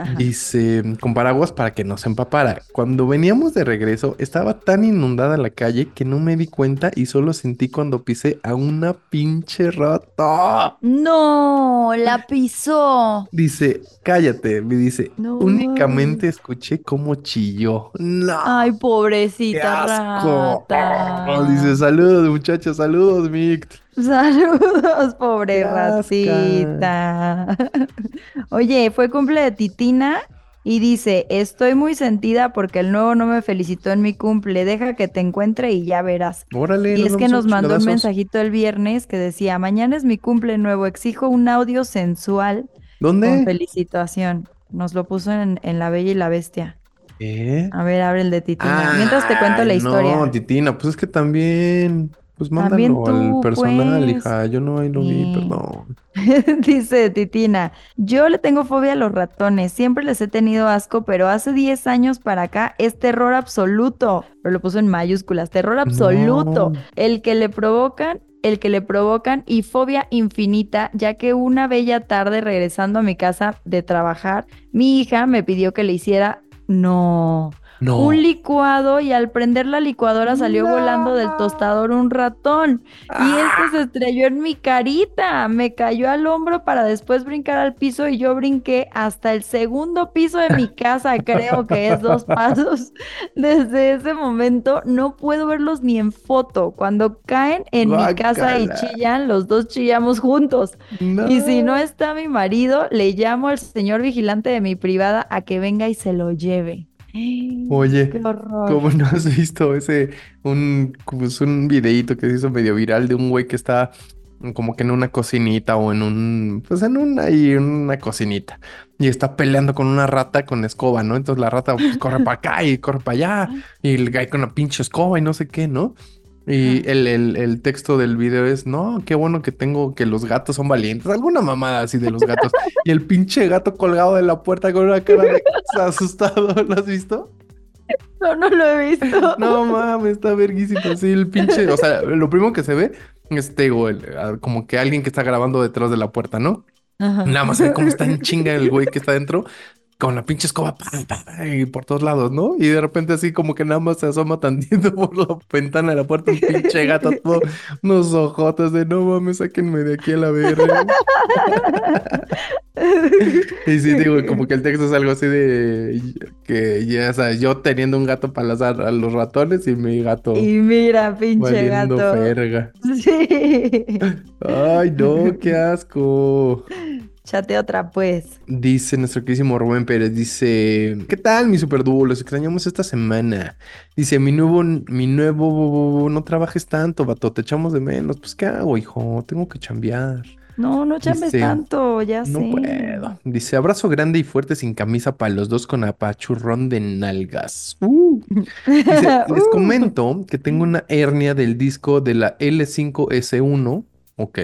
S2: Ajá.
S1: Dice, con paraguas para que no se empapara. Cuando veníamos de regreso, estaba tan inundada la calle que no me di cuenta y solo sentí cuando pisé a una pinche rata.
S2: No, la pisó.
S1: Dice, cállate, me dice,
S2: No.
S1: únicamente escuché cómo chilló. No.
S2: Ay,
S1: ¡Qué
S2: pobrecita
S1: asco!
S2: rata.
S1: Oh, dice, saludos, muchachos, saludos, Mict. *laughs*
S2: Saludos, pobre ratita. Oye, fue cumple de Titina y dice, estoy muy sentida porque el nuevo no me felicitó en mi cumple, deja que te encuentre y ya verás.
S1: Órale,
S2: Y es que nos mandó un mensajito el viernes que decía, mañana es mi cumple nuevo, exijo un audio sensual con
S1: ¿Dónde?
S2: felicitación. Nos lo puso en, en La Bella y la Bestia.
S1: ¿Eh?
S2: A ver, abre el de Titina. Mientras te cuento la historia.
S1: No, Titina, pues es que también, pues mándalo al
S2: tú,
S1: personal,
S2: pues.
S1: hija. Yo no ahí lo vi, perdón. *laughs*
S2: Dice Titina, yo le tengo fobia a los ratones, siempre les he tenido asco, pero hace 10 años para acá es terror absoluto. Pero lo puso en mayúsculas, terror absoluto.
S1: No.
S2: El que le provocan, el que le provocan y fobia infinita, ya que una bella tarde regresando a mi casa de trabajar, mi hija me pidió que le hiciera, no,
S1: No.
S2: un licuado y al prender la licuadora salió volando del tostador un ratón. Y este se estrelló en mi carita, me cayó al hombro para después brincar al piso y yo brinqué hasta el segundo piso de mi casa, creo que es dos *laughs* pasos. Desde ese momento no puedo verlos ni en foto. Cuando caen en mi casa y chillan, los dos chillamos juntos. Y si no está mi marido, le llamo al señor vigilante de mi privada a que venga y se lo lleve.
S1: Oye. ¿Cómo no has visto ese, un, pues un videíto que se hizo medio viral de un güey que está como que en una cocinita o en un, pues en una, ahí, en una cocinita y está peleando con una rata con escoba, ¿no? Entonces la rata pues, corre para acá y corre para allá y el güey con una pinche escoba y no sé qué, ¿no? Y el, el, el texto del video es, no, qué bueno que tengo, que los gatos son valientes, alguna mamada así de los gatos. *laughs* Y el pinche gato colgado de la puerta con una cara de *laughs* asustado, ¿lo has visto?
S2: No, no lo he visto.
S1: No mames, está verguísimo. Sí, el pinche. O sea, lo primero que se ve es Tego, el- como que alguien que está grabando detrás de la puerta, ¿no?
S2: Ajá.
S1: Nada más ve cómo está en chinga el güey que está dentro. Con la pinche escoba pa, pa, pa, y por todos lados, ¿no? Y de repente así como que nada más se asoma tantito *laughs* por la ventana de la puerta un pinche gato, todo, unos ojotes de no mames, sáquenme de aquí a la verga. Y sí, digo, como que el texto es algo así de que ya, o sea, yo teniendo un gato para lanzar a los ratones y mi gato
S2: Y mira, pinche gato.
S1: verga.
S2: Sí.
S1: Ay, no, qué asco.
S2: Chate otra, pues.
S1: Dice nuestro queridísimo Rubén Pérez, dice, ¿qué tal mi superdúo? Los extrañamos esta semana. Dice, mi nuevo, mi nuevo, no trabajes tanto, vato, te echamos de menos. Pues, ¿qué hago, hijo? Tengo que chambear.
S2: No, no chambes
S1: Dice,
S2: tanto, ya
S1: No
S2: sé.
S1: puedo. Dice, abrazo grande y fuerte sin camisa para los dos con apachurrón de nalgas. Uh. Dice, *laughs* les
S2: Uh.
S1: comento que tengo una hernia del disco de la L5S1. Ok.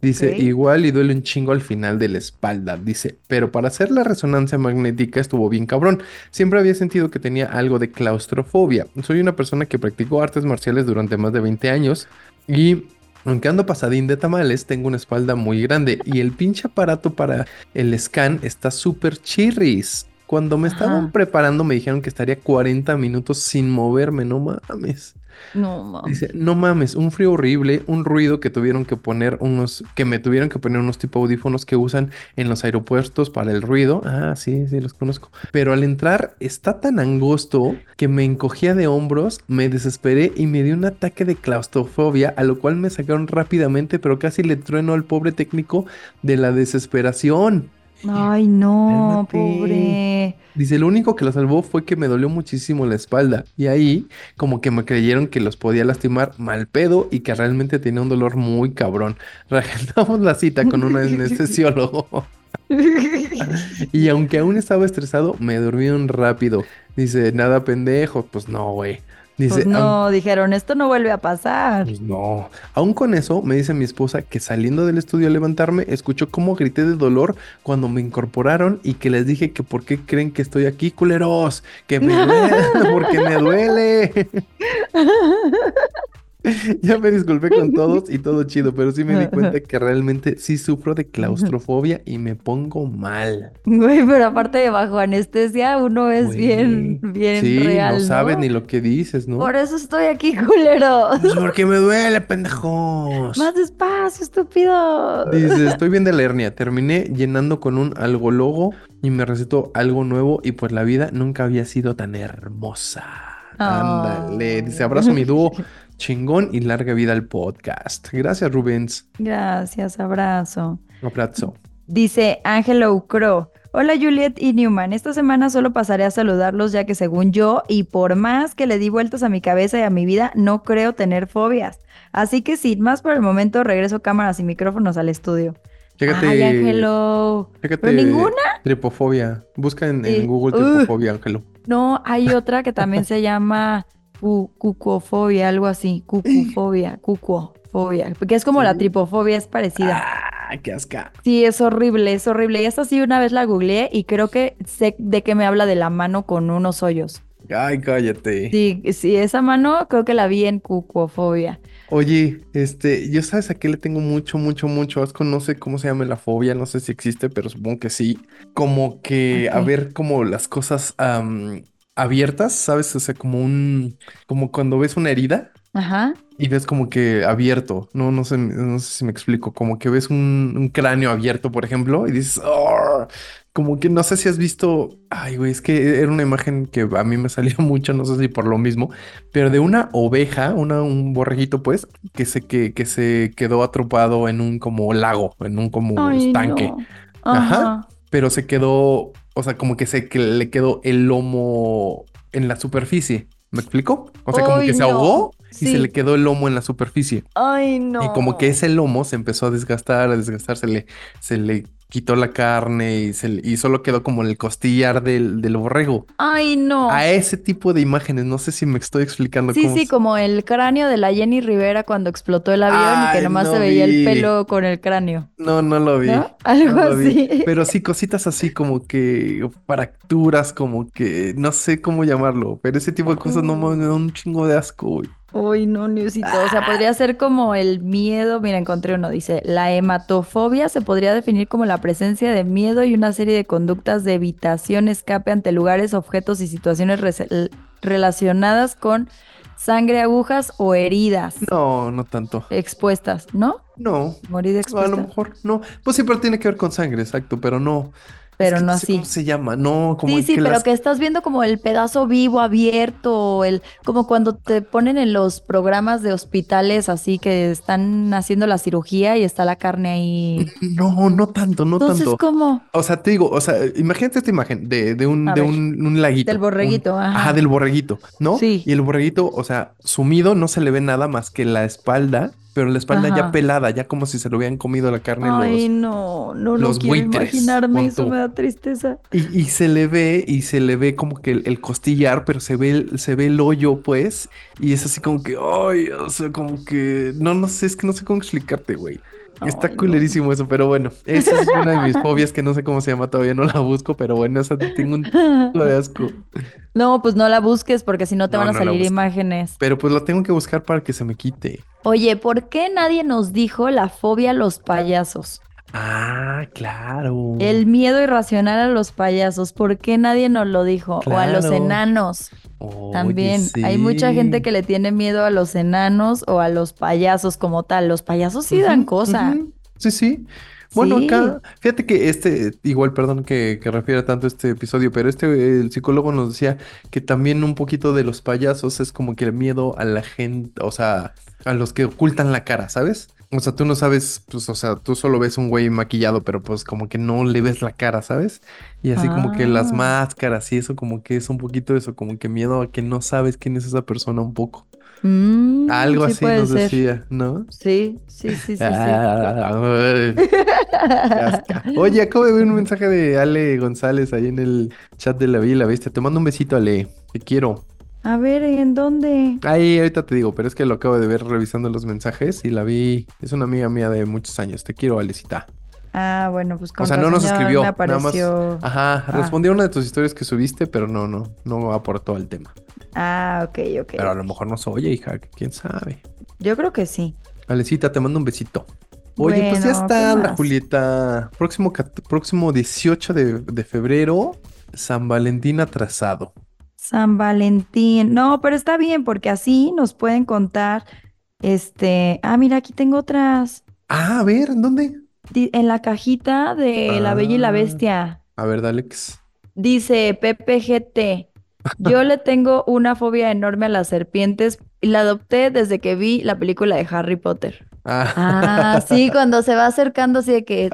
S1: Dice, igual y duele un chingo al final de la espalda. Dice, pero para hacer la resonancia magnética estuvo bien cabrón. Siempre había sentido que tenía algo de claustrofobia. Soy una persona que practicó artes marciales durante más de 20 años y aunque ando pasadín de tamales, tengo una espalda muy grande y el pinche aparato para el scan está súper chirris. Cuando me estaban
S2: Ajá.
S1: preparando me dijeron que estaría 40 minutos sin moverme, no mames.
S2: No, mames.
S1: Dice, no mames, un frío horrible, un ruido que tuvieron que poner unos, que me tuvieron que poner unos tipo audífonos que usan en los aeropuertos para el ruido. Ah, sí, sí, los conozco. Pero al entrar está tan angosto que me encogía de hombros, me desesperé y me dio un ataque de claustrofobia, a lo cual me sacaron rápidamente, pero casi le trueno al pobre técnico de la desesperación.
S2: Ay, no,
S1: Cálmate.
S2: pobre.
S1: Dice, lo único que lo salvó fue que me dolió muchísimo la espalda. Y ahí, como que me creyeron que los podía lastimar mal pedo y que realmente tenía un dolor muy cabrón. Reagendamos la cita con un anestesiólogo. *laughs* Y aunque aún estaba estresado, me durmieron rápido. Dice, nada pendejo. Pues no, güey. Dice,
S2: Pues no, dijeron, esto no vuelve a pasar.
S1: pues no. Aún con eso, me dice mi esposa que saliendo del estudio a levantarme, escuchó cómo grité de dolor cuando me incorporaron y que les dije que por qué creen que estoy aquí, culeros. Que me *laughs* duele, porque me duele. *laughs* *laughs* Ya me disculpé con todos y todo chido, pero sí me di cuenta que realmente sí sufro de claustrofobia y me pongo mal.
S2: Güey, pero aparte de bajo anestesia, uno es
S1: Güey.
S2: bien, bien
S1: Sí,
S2: real,
S1: no sabes
S2: ¿no?
S1: ni lo que dices, ¿no?
S2: Por eso estoy aquí, *laughs* culero.
S1: Pues porque me duele, pendejos.
S2: Más despacio, estúpido.
S1: Dice, estoy bien de la hernia. Terminé llenando con un algo logo y me recetó algo nuevo y pues la vida nunca había sido tan hermosa. Ándale. Dice, abrazo mi dúo *laughs* chingón y larga vida al podcast. Gracias, Rubens.
S2: Gracias, abrazo.
S1: Abrazo.
S2: Dice Angelo Crow. Hola Juliet y Newman, esta semana solo pasaré a saludarlos ya que según yo y por más que le di vueltas a mi cabeza y a mi vida, no creo tener fobias. Así que sin más por el momento regreso cámaras y micrófonos al estudio.
S1: Chécate.
S2: Ay,
S1: chécate
S2: ¿Pero ninguna?
S1: Tripofobia. Busca en. Google tripofobia, Ángelo.
S2: No, hay otra que también se llama cu- cucofobia, algo así. Cucufobia, cucofobia. Porque es como la tripofobia, es parecida.
S1: Ah, qué asca.
S2: Sí, es horrible, es horrible. Y esta sí una vez la googleé y creo que sé de qué me habla de la mano con unos hoyos.
S1: Ay, cállate.
S2: Sí, sí, esa mano creo que la vi en cucofobia.
S1: Oye, este, yo sabes a qué le tengo mucho, mucho, mucho asco. No sé cómo se llama la fobia, no sé si existe, pero supongo que sí. Como que a ver como las cosas abiertas, ¿sabes? O sea, como un, como cuando ves una herida
S2: Ajá.
S1: y ves como que abierto. No, no sé, no sé si me explico. Como que ves un, un cráneo abierto, por ejemplo, y dices. Como que no sé si has visto, ay, güey, es que era una imagen que a mí me salía *laughs* mucho, no sé si por lo mismo, pero de una oveja, una, un borreguito, pues, que se, que, que se quedó atrapado en un como lago, en un como
S2: Ay,
S1: estanque,
S2: no.
S1: Ajá.
S2: Ajá.
S1: pero se quedó, o sea, como que se que le quedó el lomo en la superficie. ¿Me explico? O sea, como que se ahogó y se le quedó el lomo en la superficie.
S2: Ay, no.
S1: Y como que ese lomo se empezó a desgastar, a desgastar, se le, se le quitó la carne y, se y solo quedó como el costillar del, del borrego.
S2: Ay, no.
S1: A ese tipo de imágenes, no sé si me estoy explicando
S2: Sí,
S1: cómo
S2: sí, como el cráneo de la Jenny Rivera cuando explotó el avión y que nomás
S1: no
S2: se veía
S1: vi.
S2: el pelo con el cráneo.
S1: No, no lo vi.
S2: ¿No? Algo
S1: No lo vi.
S2: así. *laughs*
S1: Pero sí, cositas así como que fracturas, como que no sé cómo llamarlo, pero ese tipo de cosas no
S2: Mm.
S1: me da un chingo de asco, güey.
S2: Uy, no, Niusito. O sea, podría ser como el miedo. Mira, encontré uno. Dice, la hematofobia se podría definir como la presencia de miedo y una serie de conductas de evitación, escape ante lugares, objetos y situaciones relacionadas con sangre, agujas o heridas
S1: No, no tanto.
S2: expuestas, ¿no?
S1: No.
S2: Morir
S1: A lo
S2: expuesta.
S1: mejor no. Pues siempre tiene que ver con sangre, exacto, pero no.
S2: Pero
S1: Es que
S2: no
S1: sé
S2: así.
S1: ¿Cómo se llama? No, como
S2: Sí, sí,
S1: que
S2: pero
S1: las-
S2: que estás viendo como el pedazo vivo abierto, el, como cuando te ponen en los programas de hospitales así que están haciendo la cirugía y está la carne ahí. *laughs*
S1: No, no tanto, no
S2: Entonces,
S1: tanto.
S2: ¿cómo?
S1: O sea, te digo, o sea, imagínate esta imagen de, de un,
S2: A
S1: de un, un laguito.
S2: Del borreguito,
S1: un-
S2: ajá.
S1: Ajá, del borreguito, ¿no?
S2: Sí.
S1: Y el borreguito, o sea, sumido no se le ve nada más que la espalda, pero la espalda ya pelada, ya como si se lo hubieran comido la carne
S2: Ay,
S1: los...
S2: no, no, no
S1: los
S2: quiero
S1: buitres,
S2: imaginarme, eso me da tristeza.
S1: Y, y se le ve, y se le ve como que el, el costillar, pero se ve, el- se ve el hoyo, pues, y es así como que, ay, o sea, como que, no, no sé, es que no sé cómo explicarte, güey. Está
S2: Ay, no.
S1: culerísimo eso, pero bueno, esa es una de mis fobias que no sé cómo se llama, todavía no la busco, pero bueno, esa tengo un *laughs* de asco.
S2: No, pues no la busques porque si no te
S1: No,
S2: van a
S1: no la
S2: salir imágenes.
S1: Pero pues lo tengo que buscar para que se me quite.
S2: Oye, ¿por qué nadie nos dijo la fobia a los payasos?
S1: Ah, claro.
S2: El miedo irracional a los payasos, ¿por qué nadie nos lo dijo? O a los enanos
S1: Oye,
S2: también. Hay mucha gente que le tiene miedo a los enanos o a los payasos como tal. Los payasos sí dan cosa.
S1: Sí, sí. Bueno,
S2: Sí.
S1: acá, fíjate que este, igual, perdón que, que refiera tanto este episodio, pero este, el psicólogo nos decía que también un poquito de los payasos es como que el miedo a la gente, o sea, a los que ocultan la cara, ¿sabes? O sea, tú no sabes, pues, o sea, tú solo ves un güey maquillado, pero pues como que no le ves la cara, ¿sabes? Y así como que las
S2: Ah.
S1: máscaras y eso, como que es un poquito eso, como que miedo a que no sabes quién es esa persona un poco.
S2: Mm,
S1: Algo
S2: sí
S1: así nos
S2: ser.
S1: decía, ¿no?
S2: Sí, sí, sí, sí, sí.
S1: Ah, ay. Oye, acabo de ver un mensaje de Ale González ahí en el chat de la Villa, ¿viste? Te mando un besito, Ale. Te quiero.
S2: A ver, ¿en dónde?
S1: Ahí, ahorita te digo, pero es que lo acabo de ver revisando los mensajes y la vi. Es una amiga mía de muchos años. Te quiero, Alecita.
S2: Ah, bueno, pues con
S1: O sea, no nos escribió, nada más. Ajá,
S2: Ah.
S1: respondió una de tus historias que subiste, pero no, no, no aportó al tema.
S2: Ah, ok, ok.
S1: Pero a lo mejor nos oye, hija, quién sabe.
S2: Yo creo que sí.
S1: Alecita, te mando un besito. Oye, pues ya está,
S2: ¿qué
S1: la? Julieta. Próximo, cat- próximo 18 de, de febrero, San Valentín atrasado.
S2: San Valentín. No, pero está bien porque así nos pueden contar. Este, ah, mira, aquí tengo otras.
S1: Ah, a ver, ¿en dónde?
S2: Di- En la cajita de La Bella y la
S1: Ah.
S2: Bestia.
S1: A ver, Dalex.
S2: Dice PPGT. Yo le tengo una fobia enorme a las serpientes y la adopté desde que vi la película de Harry Potter.
S1: Ah,
S2: Ah, sí, cuando se va acercando, así de que.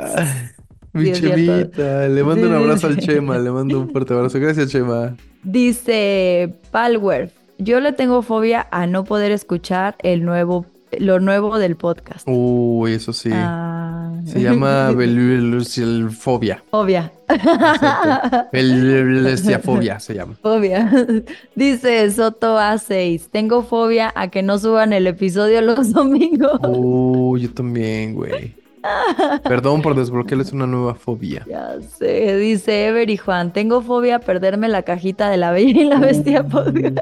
S1: mi
S2: sí, es cierto.
S1: Chemita. Le mando
S2: Sí,
S1: un
S2: sí,
S1: abrazo al
S2: sí.
S1: Chema, le mando un fuerte abrazo. Gracias, Chema.
S2: Dice Palwer. Yo le tengo fobia a no poder escuchar el nuevo, lo nuevo del podcast.
S1: Uy, eso sí.
S2: Ah.
S1: Se llama *laughs* fobia. *laughs*
S2: Fobia.
S1: fobia se llama.
S2: Fobia. *laughs* Dice Soto A6. Tengo fobia a que no suban el episodio los domingos.
S1: Uy, yo también, güey. Perdón por desbloquearles una nueva fobia.
S2: Ya sé, dice Ever y Juan. Tengo fobia a perderme la cajita de la Bella y la Bestia podcast.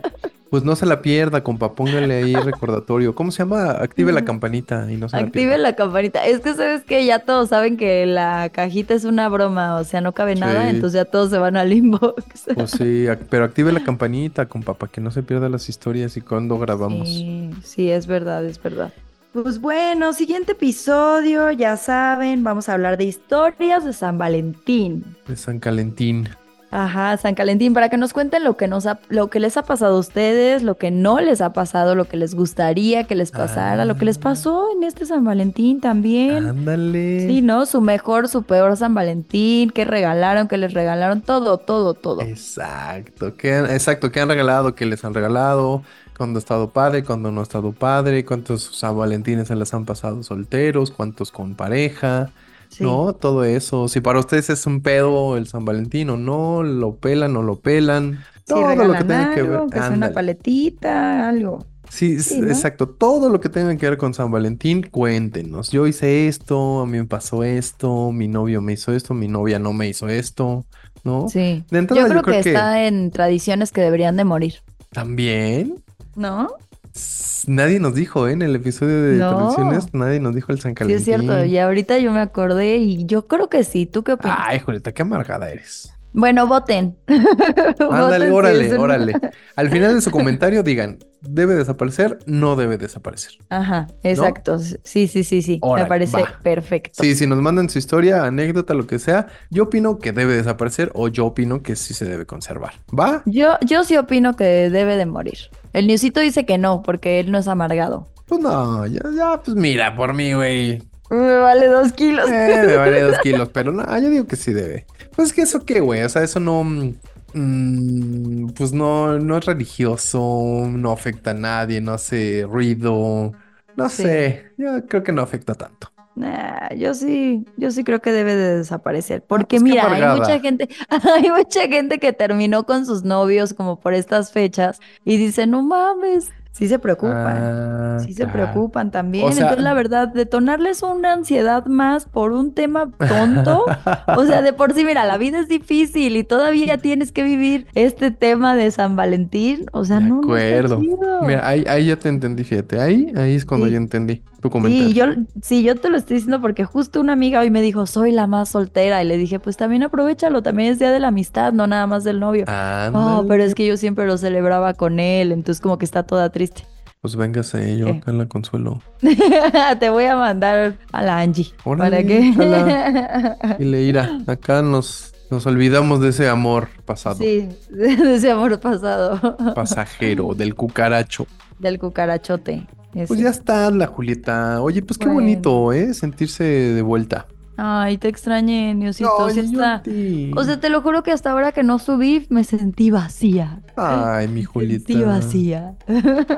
S1: Pues no se la pierda, compa. Póngale ahí recordatorio. ¿Cómo se llama? Active la campanita y no se la
S2: Active
S1: pierda.
S2: la campanita. Es que sabes que ya todos saben que la cajita es una broma, o sea, no cabe nada, entonces ya todos se van al inbox.
S1: Pues sí, pero active la campanita, compa, para que no se pierda las historias y cuando grabamos.
S2: Sí, sí, es verdad, es verdad. Pues bueno, siguiente episodio, ya saben, vamos a hablar de historias de San Valentín.
S1: De San Calentín.
S2: Ajá, San Valentín, para que nos cuenten lo que nos ha- lo que les ha pasado a ustedes, lo que no les ha pasado, lo que les gustaría que les pasara, lo que les
S1: Ah.
S2: pasó en este San Valentín también.
S1: Ándale.
S2: Sí, ¿no? Su mejor, su peor San Valentín, qué regalaron, qué les regalaron, todo, todo, todo.
S1: Exacto. ¿Qué han, exacto. ¿Qué han regalado? ¿Qué les han regalado? ¿Cuándo ha estado padre? ¿Cuándo no ha estado padre? ¿Cuántos San Valentines se les han pasado solteros? ¿Cuántos con pareja?
S2: Sí.
S1: ¿No? Todo eso. Si para ustedes es un pedo el San Valentín o no, lo pelan o lo pelan. Todo lo que tenga que ver.
S2: que sea una paletita, algo.
S1: Sí,
S2: Sí,
S1: s-
S2: ¿no?
S1: exacto. Todo lo que tenga que ver con San Valentín, cuéntenos. Yo hice esto, a mí me pasó esto, mi novio me hizo esto, mi novia no me hizo esto, ¿no?
S2: Sí.
S1: De entrada,
S2: Yo creo
S1: yo creo
S2: que
S1: que
S2: está en tradiciones que deberían de morir,
S1: también.
S2: ¿No?
S1: Nadie nos dijo, ¿eh? En el episodio de
S2: No.
S1: tradiciones, nadie nos dijo el San
S2: Sí,
S1: Calentín.
S2: es cierto. Y ahorita yo me acordé y yo creo que sí. ¿Tú qué opinas?
S1: Ay, Julieta, qué amargada eres.
S2: Bueno, voten. *laughs*
S1: Ándale,
S2: Voten si
S1: órale,
S2: un-
S1: órale. Al final de su comentario digan, ¿debe desaparecer? No debe desaparecer.
S2: Ajá, exacto. Sí, sí, sí, sí.
S1: Órale,
S2: me parece
S1: va.
S2: perfecto.
S1: Sí, si nos mandan su historia, anécdota, lo que sea, yo opino que debe desaparecer o yo opino que sí se debe conservar. ¿Va?
S2: Yo, yo sí opino que debe de morir. El Newsito dice que no, porque él no es amargado.
S1: Pues no, ya, ya, pues mira, por mí, güey.
S2: Me vale dos kilos.
S1: Eh, me vale dos kilos, pero no, yo digo que sí debe. Pues que eso qué, güey, o sea, eso no, mm, pues no, no es religioso, no afecta a nadie, no hace ruido, no
S2: Sí.
S1: sé, yo creo que no afecta tanto.
S2: Nah, yo sí, yo sí creo que debe de desaparecer. Porque
S1: pues
S2: mira, hay mucha gente, *laughs* hay mucha gente que terminó con sus novios como por estas fechas y dice, no mames, sí se preocupan.
S1: Ah,
S2: Sí se preocupan también.
S1: O sea-
S2: Entonces, la verdad, detonarles una ansiedad más por un tema tonto. O sea, de por sí, mira, la vida es difícil y todavía tienes que vivir este tema de San Valentín. O sea,
S1: De
S2: no, está
S1: acuerdo. Mira, ahí, ahí ya te entendí, fíjate, ahí, ahí es cuando
S2: Sí.
S1: yo entendí tu comentario.
S2: Sí, yo, sí, yo te lo estoy diciendo porque justo una amiga hoy me dijo, soy la más soltera. Y le dije, pues también aprovechalo, también es día de la amistad, no nada más del novio.
S1: Ah,
S2: Oh, pero es que yo siempre lo celebraba con él, entonces como que está toda triste.
S1: Pues véngase, yo acá la consuelo. *laughs*
S2: Te voy a mandar a la Angie.
S1: Órale,
S2: ¿Para qué? *laughs*
S1: Y le irá, acá nos, nos olvidamos de ese amor pasado,
S2: Sí, *laughs* de ese amor pasado.
S1: pasajero, del cucaracho.
S2: Del cucarachote. Ese.
S1: Pues ya está la Julieta. Oye, pues qué
S2: Bueno.
S1: bonito, ¿eh? Sentirse de vuelta.
S2: Ay, te extrañé, Niosito. sí
S1: Ay, yo
S2: está-. O sea, te lo juro que hasta ahora que no subí me sentí vacía.
S1: Ay, mi
S2: Me
S1: Julieta.
S2: sentí vacía.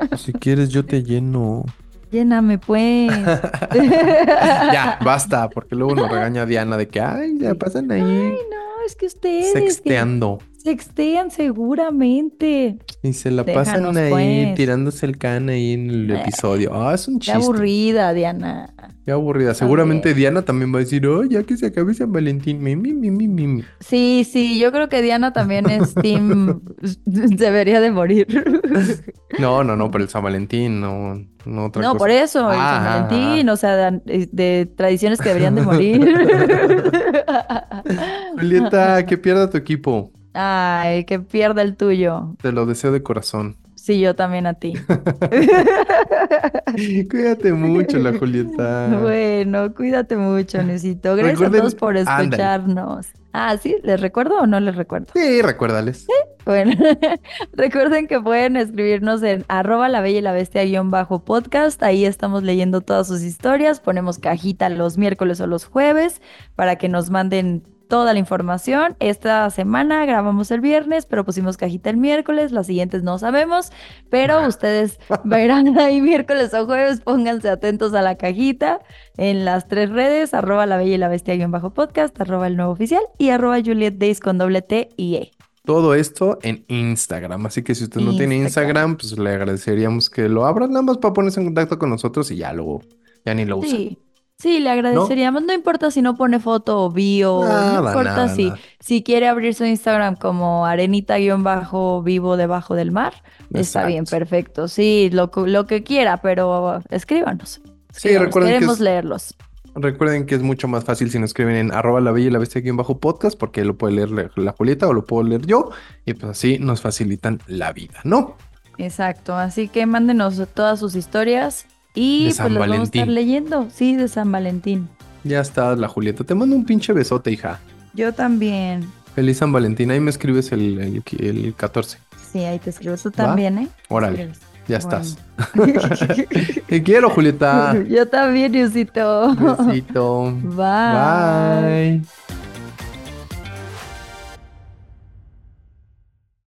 S1: Pues si quieres, yo te lleno.
S2: Lléname, pues. *laughs*
S1: Ya, basta, porque luego nos regaña Diana de que, ay, ya pasan ahí
S2: No, es que ustedes que
S1: sexteando.
S2: Sextean seguramente.
S1: Y se la
S2: Déjanos,
S1: pasan ahí
S2: pues.
S1: tirándose el can ahí en el
S2: Eh,
S1: episodio. Ah, es un
S2: Qué
S1: chiste.
S2: aburrida, Diana.
S1: Qué aburrida. Seguramente Diana también va a decir, oh, ya que se acabe San Valentín. Mi, mi, mi, mi, mi, mi".
S2: Sí, sí, yo creo que Diana también es team. *laughs* Debería de morir. *laughs*
S1: No, no, no, por el San Valentín, no, no otra
S2: No,
S1: cosa.
S2: por eso, el San
S1: Ah,
S2: Valentín, o sea, de, de tradiciones que deberían de morir. *laughs*
S1: Julieta, que pierda tu equipo.
S2: Ay, que pierda el tuyo.
S1: Te lo deseo de corazón.
S2: Sí, yo también a ti. *laughs*
S1: Cuídate mucho, la Julieta.
S2: Bueno, cuídate mucho, Necito. Gracias
S1: Recuerden-
S2: a todos por escucharnos. Ah, ¿sí? ¿Les recuerdo o no les recuerdo?
S1: Sí, recuérdales.
S2: Bueno, *laughs* recuerden que pueden escribirnos en arroba la bella y la bestia guion bajo podcast. Ahí estamos leyendo todas sus historias. Ponemos cajita los miércoles o los jueves para que nos manden toda la información. Esta semana grabamos el viernes, pero pusimos cajita el miércoles. Las siguientes no sabemos, pero ustedes *laughs* verán ahí miércoles o jueves. Pónganse atentos a la cajita en las tres redes, arroba la bella y la bestia guion bajo podcast, arroba el nuevo oficial y arroba Juliet Days con doble T y E.
S1: Todo esto en Instagram. Así que si usted no tiene
S2: Instagram.
S1: Pues le agradeceríamos que lo abra nada más para ponerse en contacto con nosotros y ya luego, ya ni lo usa.
S2: Sí, sí, le agradeceríamos. No, importa si no pone foto o bio,
S1: Nada,
S2: no importa
S1: nada,
S2: si,
S1: nada.
S2: si quiere abrir su Instagram como arenita-vivo debajo del mar. Está bien, perfecto. Sí, lo, que- lo que quiera, pero escríbanos.
S1: Sí, recuerden que
S2: Queremos
S1: es-
S2: leerlos.
S1: Recuerden que es mucho más fácil si nos escriben en arroba la bella y la bestia aquí en bajo podcast, porque lo puede leer la, la Julieta o lo puedo leer yo, y pues así nos facilitan la vida, ¿no?
S2: Exacto, así que mándenos todas sus historias y
S1: De
S2: pues
S1: San
S2: las vamos a estar leyendo. Sí, de San Valentín.
S1: Ya está la Julieta. Te mando un pinche besote, hija.
S2: Yo también.
S1: Feliz San Valentín. Ahí me escribes el, el, el 14.
S2: Sí, ahí te escribo. Tú también, ¿eh?
S1: Órale,
S2: Escribes.
S1: ya estás. *laughs* Te quiero, Julieta.
S2: Yo también, Diosito.
S1: Besito.
S2: Bye.
S1: Bye.